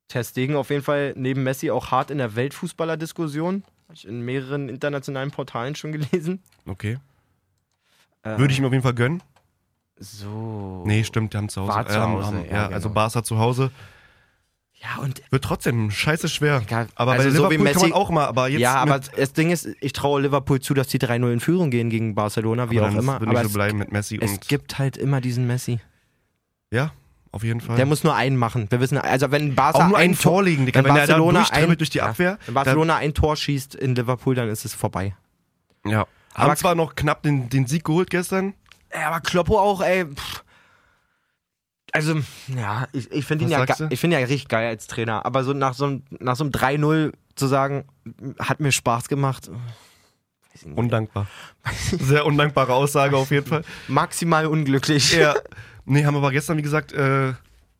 Ter Stegen auf jeden Fall neben Messi auch hart in der Weltfußballer-Diskussion. Habe ich in mehreren internationalen Portalen schon gelesen. Okay. Äh, Würde ich mir auf jeden Fall gönnen. So. Nee, stimmt, die haben zu Hause. War zu ähm, Hause, haben, ja, ja, genau. also Barca zu Hause. Ja, und Wird trotzdem scheiße schwer. Egal. Aber Also bei so wie Liverpool kann Messi- man auch mal, aber jetzt ja, aber das Ding ist, ich traue Liverpool zu, dass die 3-0 in Führung gehen gegen Barcelona, wie auch immer. Würde Aber ich es, so bleiben mit Messi es gibt halt immer diesen Messi. ja, auf jeden Fall. Der muss nur einen machen. Wir wissen, also wenn Barca ein Tor Digga. wenn Wenn, er da Barcelona durchtribbelt ein- durch die ja, Abwehr. Wenn Barcelona ein Tor schießt in Liverpool, dann ist es vorbei. dann, ja. Aber- Haben zwar noch knapp den, den Sieg geholt gestern. Ja, aber Kloppo auch, ey. Pff. Also, ja, ich, ich finde ihn, ja, ge- ich find ihn ja richtig geil als Trainer. Aber so nach so einem, nach so einem 3-0 zu sagen, hat mir Spaß gemacht. Undankbar. Sehr undankbare Aussage auf jeden Fall. Maximal unglücklich. Ja. Nee, haben aber gestern, wie gesagt, äh,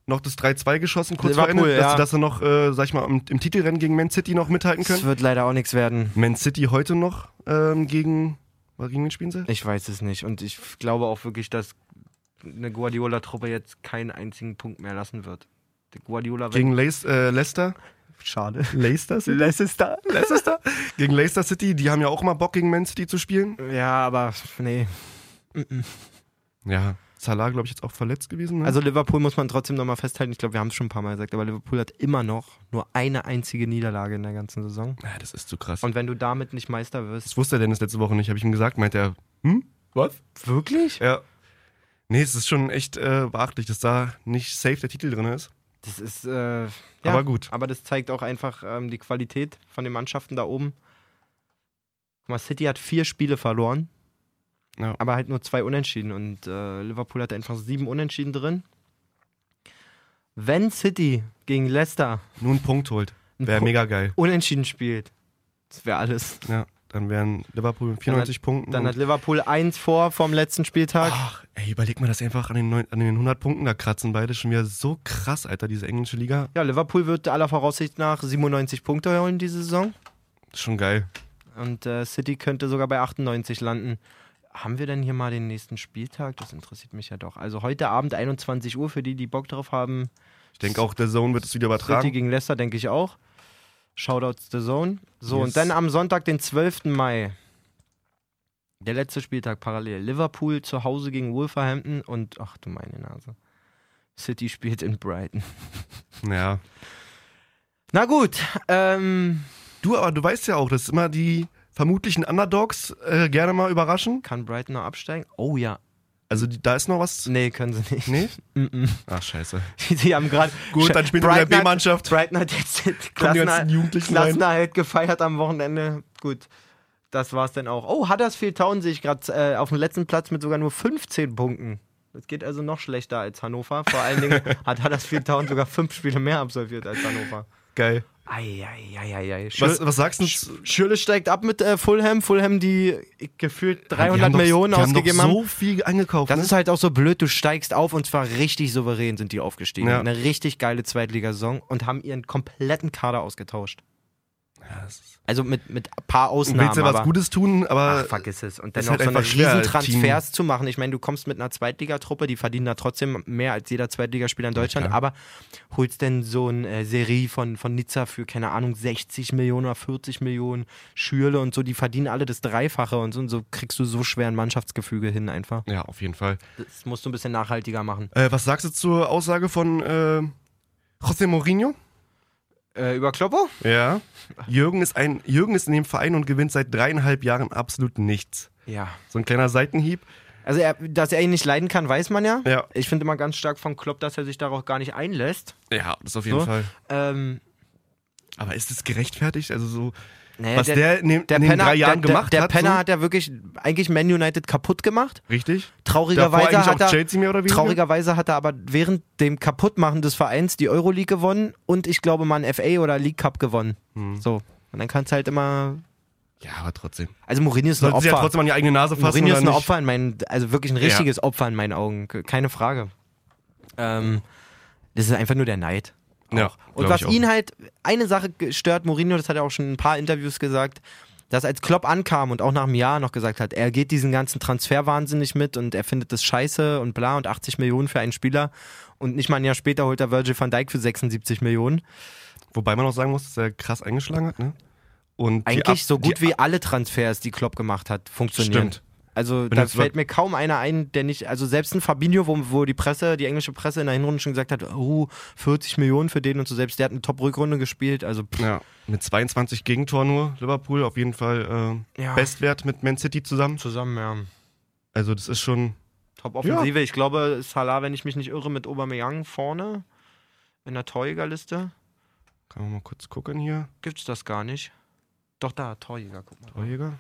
noch das 3-2 geschossen, kurz vor Ende, dass, ja. dass sie noch, äh, sag ich mal, im, im Titelrennen gegen Man City noch mithalten können. wird leider auch nichts werden. Man City heute noch ähm, gegen, gegen wen spielen sie? Ich weiß es nicht. Und ich glaube auch wirklich, dass eine Guardiola-Truppe jetzt keinen einzigen Punkt mehr lassen wird. Der Guardiola Gegen Leis, äh, Leicester. Schade. Leicester City? Leicester. Leicester? gegen Leicester City, die haben ja auch mal Bock gegen Man City zu spielen. Ja, aber nee. Ja, Salah, glaube ich, jetzt auch verletzt gewesen. Ne? Also Liverpool muss man trotzdem nochmal festhalten. Ich glaube, wir haben es schon ein paar Mal gesagt, aber Liverpool hat immer noch nur eine einzige Niederlage in der ganzen Saison. ja, das ist zu krass. Und wenn du damit nicht Meister wirst. das wusste der Dennis letzte Woche nicht, habe ich ihm gesagt, meint er, hm? Was? Wirklich? Ja. Nee, es ist schon echt äh, beachtlich, dass da nicht safe der Titel drin ist. Das ist. Äh, ja, Aber gut. Aber das zeigt auch einfach ähm, die Qualität von den Mannschaften da oben. Guck mal, City hat vier Spiele verloren, Ja. aber halt nur zwei Unentschieden. Und äh, Liverpool hat einfach sieben Unentschieden drin. Wenn City gegen Leicester Nur einen Punkt holt. Wäre mega geil. unentschieden spielt, das wäre alles. Ja, dann wären Liverpool mit 94 Punkten. Dann hat Liverpool eins vor vom letzten Spieltag. Ach, ey, überleg mal, sie einfach an den, neun, an den 100 Punkten da kratzen. Beide schon wieder so krass, Alter, diese englische Liga. Ja, Liverpool wird aller Voraussicht nach 97 Punkte holen diese Saison. Das ist schon geil. Und äh, City könnte sogar bei 98 landen. Haben wir denn hier mal den nächsten Spieltag? Das interessiert mich ja doch. Also heute Abend 21 Uhr für die, die Bock drauf haben. Ich denke auch, der Zone wird es wieder City übertragen. gegen Leicester, denke ich auch. Shoutouts The Zone. So, Yes. und dann am Sonntag, den 12. Mai. Der letzte Spieltag parallel. Liverpool zu Hause gegen Wolverhampton und, ach du meine Nase. City spielt in Brighton. Ja. Na gut, ähm, Du, aber du weißt ja auch, dass immer die vermutlichen Underdogs äh, gerne mal überraschen. kann Brighton noch absteigen? Oh ja. Also die, da ist noch was. Nee, können sie nicht. Nee? Mm-mm. Ach, scheiße. Sie haben gerade. Gut, dann spielen wir in der Brighton B-Mannschaft. Brighton hat jetzt den Kommen die Klassener ganzen Jugendlichen rein. Klassenerhalt gefeiert am Wochenende. Gut, das war's dann auch. Oh, Huddersfield Town sehe ich gerade äh, auf dem letzten Platz mit sogar nur 15 Punkten. Das geht also noch schlechter als Hannover. Vor allen Dingen hat Huddersfield Town sogar fünf Spiele mehr absolviert als Hannover. Geil. Eieieiei. Was, was sagst du? Schürle steigt ab mit äh, Fulham. Fulham, die gefühlt Die 300 haben doch- Millionen die ausgegeben haben. Doch so viel eingekauft. Das ne? ist halt auch so blöd, du steigst auf und zwar richtig souverän sind die aufgestiegen. Ja. Eine richtig geile Zweitligasaison und haben ihren kompletten Kader ausgetauscht. Ja, Also mit, mit ein paar Du Ausnahmen. willst ja was aber, Gutes tun, aber ach, vergiss es. Und dann auch halt so eine schwer, riesen Transfers zu machen. Ich meine, du kommst mit einer Zweitligatruppe, die verdienen da trotzdem mehr als jeder Zweitligaspieler in Deutschland, klar. aber holst denn so ein äh, Serie von, von Nizza für, keine Ahnung, 60 Millionen oder 40 Millionen Schürle und so, die verdienen alle das Dreifache und so, und so kriegst du so schwer ein Mannschaftsgefüge hin einfach. ja, auf jeden Fall. Das musst du ein bisschen nachhaltiger machen. Äh, was sagst du zur Aussage von äh, José Mourinho? Äh, über Kloppo? Ja. Jürgen ist ein Jürgen ist in dem Verein und gewinnt seit dreieinhalb Jahren absolut nichts. Ja. So ein kleiner Seitenhieb. Also, er, dass er ihn nicht leiden kann, weiß man ja. Ja. Ich finde immer ganz stark von Klopp, dass er sich darauf gar nicht einlässt. Ja, das auf jeden So. Fall. Ähm, Aber ist es gerechtfertigt? Also so, naja, was der, in, dem, in den drei Jahren der, gemacht der, hat? Der Penner so? hat ja wirklich eigentlich Man United kaputt gemacht. Richtig? Traurigerweise hat er, traurigerweise hat er aber während dem Kaputtmachen des Vereins die Euroleague gewonnen und ich glaube mal einen FA oder League Cup gewonnen. Hm. So. Und dann kannst du halt immer. Ja, aber trotzdem. Also Mourinho ist ein Sollten sie ja Opfer. trotzdem an die eigene Nase fassen Mourinho ist ein? Opfer in meinen, also wirklich ein richtiges Opfer in meinen Augen, Ke- keine Frage. Ähm, das ist einfach nur der Neid. Ja, Und was ihn halt, eine Sache stört, Mourinho, das hat er auch schon in ein paar Interviews gesagt, dass als Klopp ankam und auch nach einem Jahr noch gesagt hat, er geht diesen ganzen Transfer wahnsinnig mit und er findet das scheiße und bla und 80 Millionen für einen Spieler und nicht mal ein Jahr später holt er Virgil van Dijk für 76 Millionen. Wobei man auch sagen muss, dass er krass eingeschlagen hat, ne? Und Eigentlich so gut wie alle Transfers, die Klopp gemacht hat, funktionieren. Stimmt. Also da fällt mir kaum einer ein, der nicht, also selbst ein Fabinho, wo, wo die Presse, die englische Presse in der Hinrunde schon gesagt hat, oh, 40 Millionen für den und so, selbst der hat eine Top-Rückrunde gespielt, also pff, Ja, mit 22 Gegentor nur, Liverpool auf jeden Fall äh, Ja. Bestwert mit Man City zusammen. zusammen, ja. Also das ist schon, Top-Offensive. Ich glaube, Salah, wenn ich mich nicht irre, mit Aubameyang vorne in der Torjägerliste. kann man mal kurz gucken hier. Gibt's das gar nicht. Doch da, Torjäger, guck mal. Torjäger.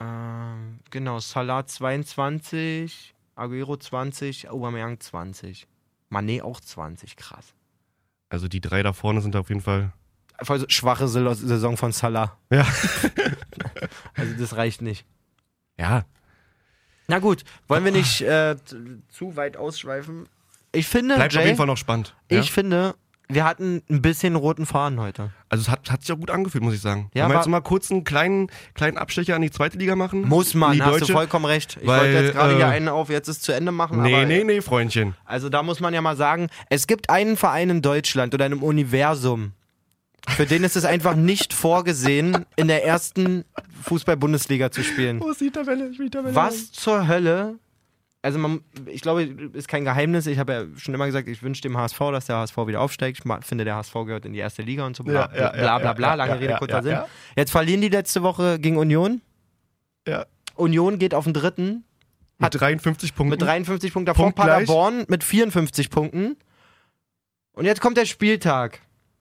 Ähm, genau, Salah 22, Aguero 20, Aubameyang 20. Mané auch 20, krass. Also die drei da vorne sind auf jeden Fall. Voll so schwache Saison von Salah. Ja. Also das reicht nicht. Ja. Na gut, wollen wir nicht äh, zu weit ausschweifen? Ich finde, Bleibt Jay, auf jeden Fall noch spannend. Ja? ich finde, wir hatten ein bisschen roten Faden heute. Also es hat, hat sich auch gut angefühlt, muss ich sagen. Ja, Wollen wir jetzt mal kurz einen kleinen, kleinen Abstecher an die zweite Liga machen? Muss man, hast deutsche? du vollkommen recht. Ich Weil, wollte jetzt gerade äh, hier einen auf jetzt ist zu Ende machen, Nee, aber nee, nee, Freundchen. also da muss man ja mal sagen, es gibt einen Verein in Deutschland oder im Universum, für den ist es einfach nicht vorgesehen, in der ersten Fußball-Bundesliga zu spielen. Wo ist die Tabelle? Ich will die Tabelle Was zur Hölle? Also man, ich glaube, ist kein Geheimnis. Ich habe ja schon immer gesagt, ich wünsche dem HSV, dass der HSV wieder aufsteigt. Ich finde, der HSV gehört in die erste Liga und so. Bla bla bla, bla. ja, Lange Rede, kurzer Sinn. Jetzt verlieren die letzte Woche gegen Union. Ja. Union geht auf den dritten Mit 53 Punkten. mit 53 Punkten davor. Punktgleich. Paderborn mit 54 Punkten. Und jetzt kommt der Spieltag.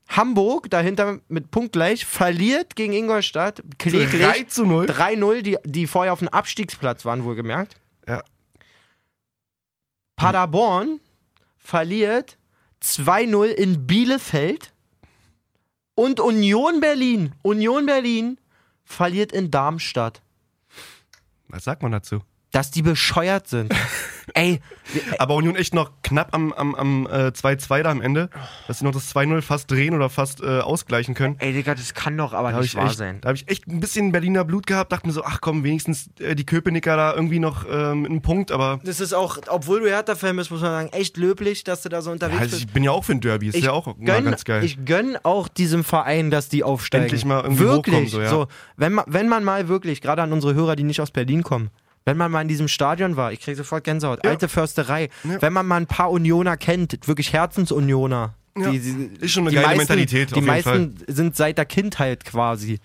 Hamburg dahinter mit punktgleich verliert gegen Ingolstadt 3 kläglich zu 0. 3-0, die, die vorher auf dem Abstiegsplatz waren, wohlgemerkt. Ja. Paderborn verliert 2-0 in Bielefeld. Und Union Berlin, Union Berlin verliert in Darmstadt. Was sagt man dazu? Dass die bescheuert sind. Ey, Aber Union echt noch knapp am, am, am äh, 2-2 da am Ende, dass sie noch das 2-0 fast drehen oder fast äh, ausgleichen können. ey, Digga, das kann doch aber Da habe nicht ich, wahr echt- sein. da hab ich echt ein bisschen Berliner Blut gehabt, dachte mir so, ach komm, wenigstens äh, die Köpenicker da irgendwie noch ähm, mit einem Punkt, aber Das ist auch, obwohl du Hertha-Fan bist, muss man sagen, echt löblich, dass du da so unterwegs ja, also bist. ich bin ja auch für ein Derby, ist ja auch mal gönn, ganz geil. Ich gönn auch diesem Verein, dass die aufsteigen. Endlich mal irgendwie wirklich, hochkommen, so, ja. wenn, man, wenn man mal wirklich, gerade an unsere Hörer, die nicht aus Berlin kommen, wenn man mal in diesem Stadion war, ich kriege sofort Gänsehaut, Ja. alte Försterei, Ja. wenn man mal ein paar Unioner kennt, wirklich Herzensunioner. Ja. Die, die, Ist schon eine die geile meisten, Mentalität, Die meisten sind seit der Kindheit quasi.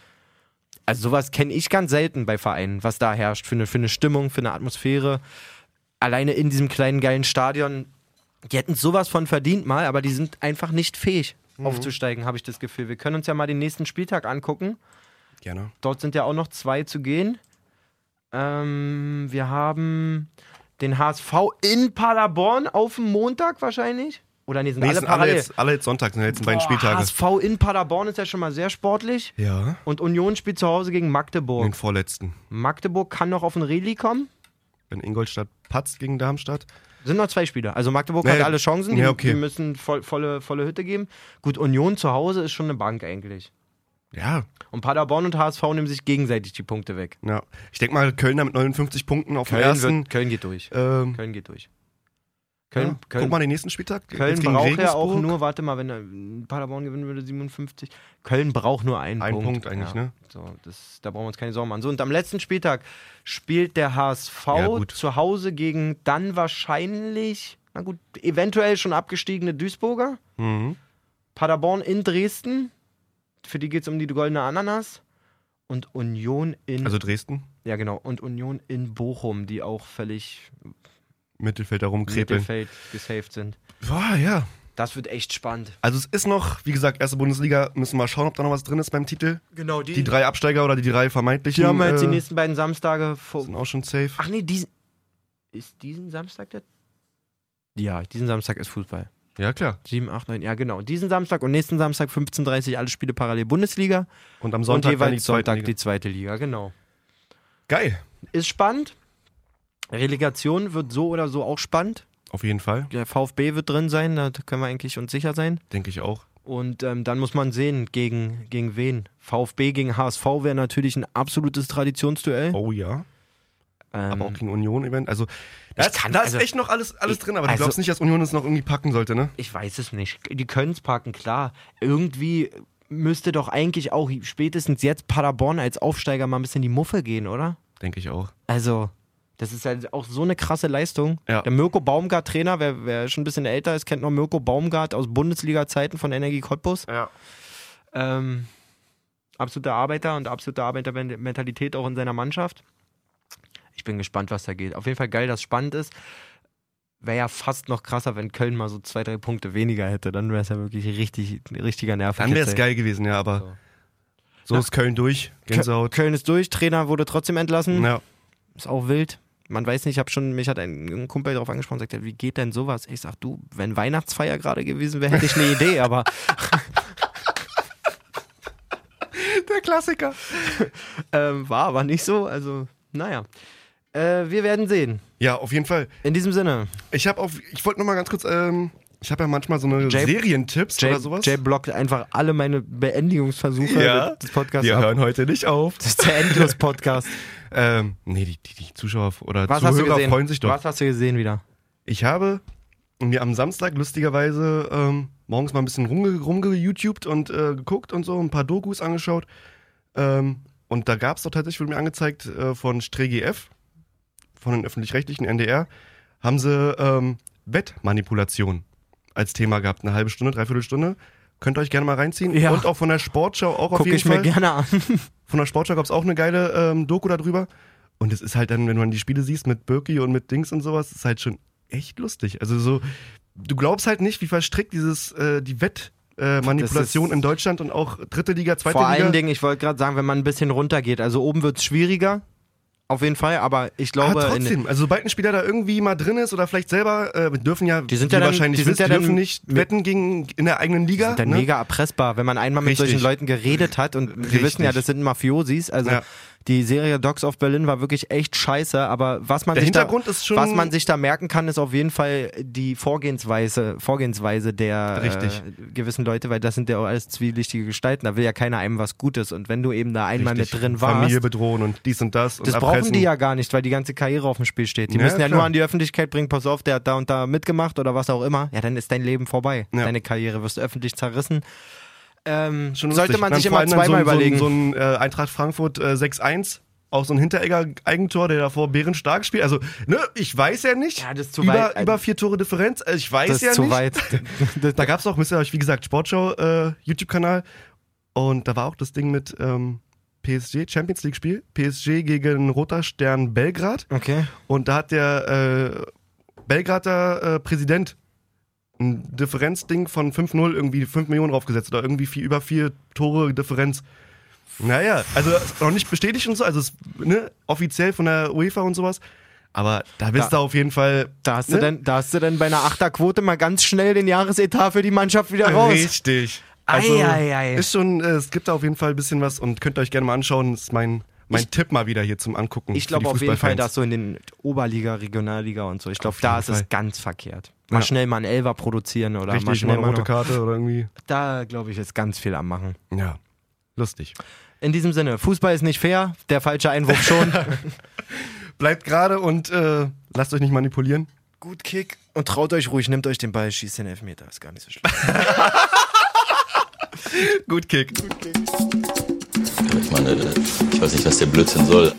Also sowas kenne ich ganz selten bei Vereinen, was da herrscht für eine, für eine Stimmung, für eine Atmosphäre. Alleine in diesem kleinen geilen Stadion, die hätten sowas von verdient mal, aber die sind einfach nicht fähig Mhm. aufzusteigen, habe ich das Gefühl. Wir können uns ja mal den nächsten Spieltag angucken. Gerne. Dort sind ja auch noch zwei zu gehen. Ähm, wir haben den HSV in Paderborn auf dem Montag wahrscheinlich. Oder nee, sind Nee, alle sind alle, jetzt, alle jetzt Sonntag, sind die letzten beiden Boah, Spieltage. HSV in Paderborn ist ja schon mal sehr sportlich. Ja. Und Union spielt zu Hause gegen Magdeburg. Den vorletzten. Magdeburg kann noch auf ein Reli kommen. Wenn Ingolstadt patzt gegen Darmstadt. Sind noch zwei Spieler. Also Magdeburg Nee, hat alle Chancen. Die, ja, okay. die müssen voll, volle, volle Hütte geben. Gut, Union zu Hause ist schon eine Bank eigentlich. Ja. Und Paderborn und HSV nehmen sich gegenseitig die Punkte weg. ja. Ich denke mal, Kölner mit 59 Punkten auf dem Köln, ersten. wird, Köln geht durch. Ähm, Köln geht durch. Köln, ja. Köln, Guck mal den nächsten Spieltag. Köln braucht ja auch nur, warte mal, wenn er- Paderborn gewinnen würde, 57. Köln braucht nur einen Ein Punkt. Punkt eigentlich, ne? So, das, da brauchen wir uns keine Sorgen machen. So, und am letzten Spieltag spielt der HSV Ja, zu Hause gegen dann wahrscheinlich, na gut, eventuell schon abgestiegene Duisburger. Mhm. Paderborn in Dresden. Für die geht es um die goldene Ananas. Und Union in. Also Dresden, ja, genau. Und Union in Bochum, die auch völlig Mittelfeld darum krepeln. Mittelfeld gesaved sind. Boah, ja. Das wird echt spannend. Also es ist noch, wie gesagt, erste Bundesliga, müssen wir mal schauen, ob da noch was drin ist beim Titel. Genau, Die drei Absteiger oder die drei vermeintlichen Die haben wir jetzt die äh, nächsten beiden Samstage vor. sind auch schon safe. Ach nee, diesen. Ist diesen Samstag der. Ja, diesen Samstag ist Fußball. Ja, klar. 7, 8, 9, ja genau. Diesen Samstag und nächsten Samstag 15.30 Uhr alle Spiele parallel Bundesliga. Und am und Sonntag die jeweils zweite Sonntag Liga. die zweite Liga, genau. Geil. Ist spannend. Relegation wird so oder so auch spannend. Auf jeden Fall, Der VfB wird drin sein, da können wir eigentlich uns sicher sein. denke ich auch. Und ähm, dann muss man sehen, gegen, gegen wen. VfB gegen HSV wäre natürlich ein absolutes Traditionsduell. Oh ja. Ähm, Aber auch gegen Union event. Also, da, ist, kann- da also- echt noch alles, alles Ich- drin, aber du also- glaubst nicht, dass Union es noch irgendwie packen sollte, ne? Ich weiß es nicht. Die können es packen, klar. Irgendwie müsste doch eigentlich auch spätestens jetzt Paderborn als Aufsteiger mal ein bisschen die Muffe gehen, oder? Denke ich auch. Also, das ist halt auch so eine krasse Leistung. Ja. Der Mirko Baumgart Trainer, wer, wer schon ein bisschen älter ist, kennt noch Mirko Baumgart aus Bundesliga-Zeiten von Energie Cottbus. Ja. Ähm, absoluter Arbeiter und absolute Arbeitermentalität auch in seiner Mannschaft. Ich bin gespannt, was da geht. Auf jeden Fall geil, dass es spannend ist. Wäre ja fast noch krasser, wenn Köln mal so zwei, drei Punkte weniger hätte. Dann wäre es ja wirklich richtig, ein richtiger Nerv. Dann wäre es geil gewesen, ja, aber so, Ja. ist Köln durch. Gänsehaut. Köln ist durch, Trainer wurde trotzdem entlassen. Ja. Ist auch wild. Man weiß nicht, ich habe schon, mich hat ein, Kumpel darauf angesprochen, sagt, er, wie geht denn sowas? Ich sag, du, wenn Weihnachtsfeier gerade gewesen wäre, hätte ich eine Idee, aber Der Klassiker. ähm, war aber nicht so. Also, naja. Äh, wir werden sehen. Ja, auf jeden Fall. In diesem Sinne, Ich habe auf, ich wollte noch mal ganz kurz, ähm, ich habe ja manchmal so eine Jay- Serientipps Jay, oder sowas. Jay blockt einfach alle meine Beendigungsversuche Ja. des Podcasts Wir ab. hören heute nicht auf. Das ist der Endlos-Podcast. Ähm, nee, die, die, die Zuschauer oder Was Zuhörer freuen sich doch. Was hast du gesehen wieder? Ich habe mir am Samstag lustigerweise ähm, morgens mal ein bisschen rumge rumge-YouTubed und äh, geguckt und so, ein paar Dokus angeschaut. Ähm, und da gab es doch tatsächlich, wurde mir angezeigt, äh, von StreGF, von den öffentlich-rechtlichen NDR, haben sie ähm, Wettmanipulation als Thema gehabt. Eine halbe Stunde, dreiviertel Stunde. Könnt ihr euch gerne mal reinziehen. Ja. Und auch von der Sportschau auch auf Gucke jeden ich Fall. mir gerne an. Von der Sportschau gab es auch eine geile ähm, Doku darüber. Und es ist halt dann, wenn man die Spiele siehst mit Birki und mit Dings und sowas, ist halt schon echt lustig. Also so, du glaubst halt nicht, wie verstrickt dieses, äh, die Wettmanipulation äh, Manipulation in Deutschland und auch dritte Liga, zweite Vor Liga. allen Dingen, ich wollte gerade sagen, wenn man ein bisschen runtergeht. Also oben wird es schwieriger. Auf jeden Fall, aber ich glaube, aber trotzdem, also sobald ein Spieler da irgendwie mal drin ist oder vielleicht selber, äh, wir dürfen ja, Die sind ja dann- wahrscheinlich die sind wisst, ja die dürfen nicht wetten gegen in der eigenen Liga. sind dann ne? mega erpressbar, wenn man einmal mit Richtig. solchen Leuten geredet hat und wir Richtig. wissen ja, das sind Mafiosis, also Ja. Die Serie Dogs of Berlin war wirklich echt scheiße, aber was man Der sich da, was man sich da merken kann, ist auf jeden Fall die Vorgehensweise, Vorgehensweise der Richtig. Äh, gewissen Leute, weil das sind ja auch alles zwielichtige Gestalten, da will ja keiner einem was Gutes und wenn du eben da einmal Richtig. mit drin warst, Familie bedrohen und dies und das. Und das brauchen erpressen. die ja gar nicht, weil die ganze Karriere auf dem Spiel steht. Die Ja, müssen ja klar. nur an die Öffentlichkeit bringen, pass auf, der hat da und da mitgemacht oder was auch immer. Ja, dann ist dein Leben vorbei. Ja. Deine Karriere wirst öffentlich zerrissen. Ähm, Schon sollte man sich immer zweimal so, ein- überlegen. So ein, so ein äh, Eintracht Frankfurt äh, 6-1, auch so ein Hinteregger-Eigentor, der davor bärenstark spielt. Also, ne, ich weiß ja nicht. Ja, das ist zu über, weit. Über vier Tore Differenz. Äh, Ich weiß das ist ja zu nicht. weit. Da gab es auch, müsst ihr euch, wie gesagt, Sportschau, äh, YouTube-Kanal. Und da war auch das Ding mit ähm, PSG, Champions League-Spiel. PSG gegen Roter Stern Belgrad. okay. Und da hat der äh, Belgrader äh, Präsident ein Differenzding von 5-0 irgendwie 5 Millionen draufgesetzt oder irgendwie vier, über vier Tore Differenz. Naja, also noch nicht bestätigt und so, also es, ne, offiziell von der UEFA und sowas. Aber da bist Da- du auf jeden Fall Da hast, Ne? du dann, da hast du dann bei einer Achterquote mal ganz schnell den Jahresetat für die Mannschaft wieder raus. richtig. Also Ei, ei, ei. ist schon, äh, es gibt da auf jeden Fall ein bisschen was und könnt ihr euch gerne mal anschauen. Das ist mein, mein Tipp mal wieder hier zum Angucken. Ich glaube auf jeden Fall, dass so in den Oberliga, Regionalliga und so, ich glaube, da ist es Fall. ganz verkehrt. Mal Ja. schnell mal einen Elver produzieren oder mal Richtig, mal schnell eine mal rote noch, Karte oder irgendwie. Da, glaube ich, ist ganz viel am Machen. Ja, lustig. In diesem Sinne, Fußball ist nicht fair, der falsche Einwurf schon. Bleibt gerade und äh, lasst euch nicht manipulieren. Gut Kick und traut euch ruhig, nehmt euch den Ball, schießt den Elfmeter, ist gar nicht so schlimm. Gut Kick. Ich meine, ich weiß nicht, was der Blödsinn soll.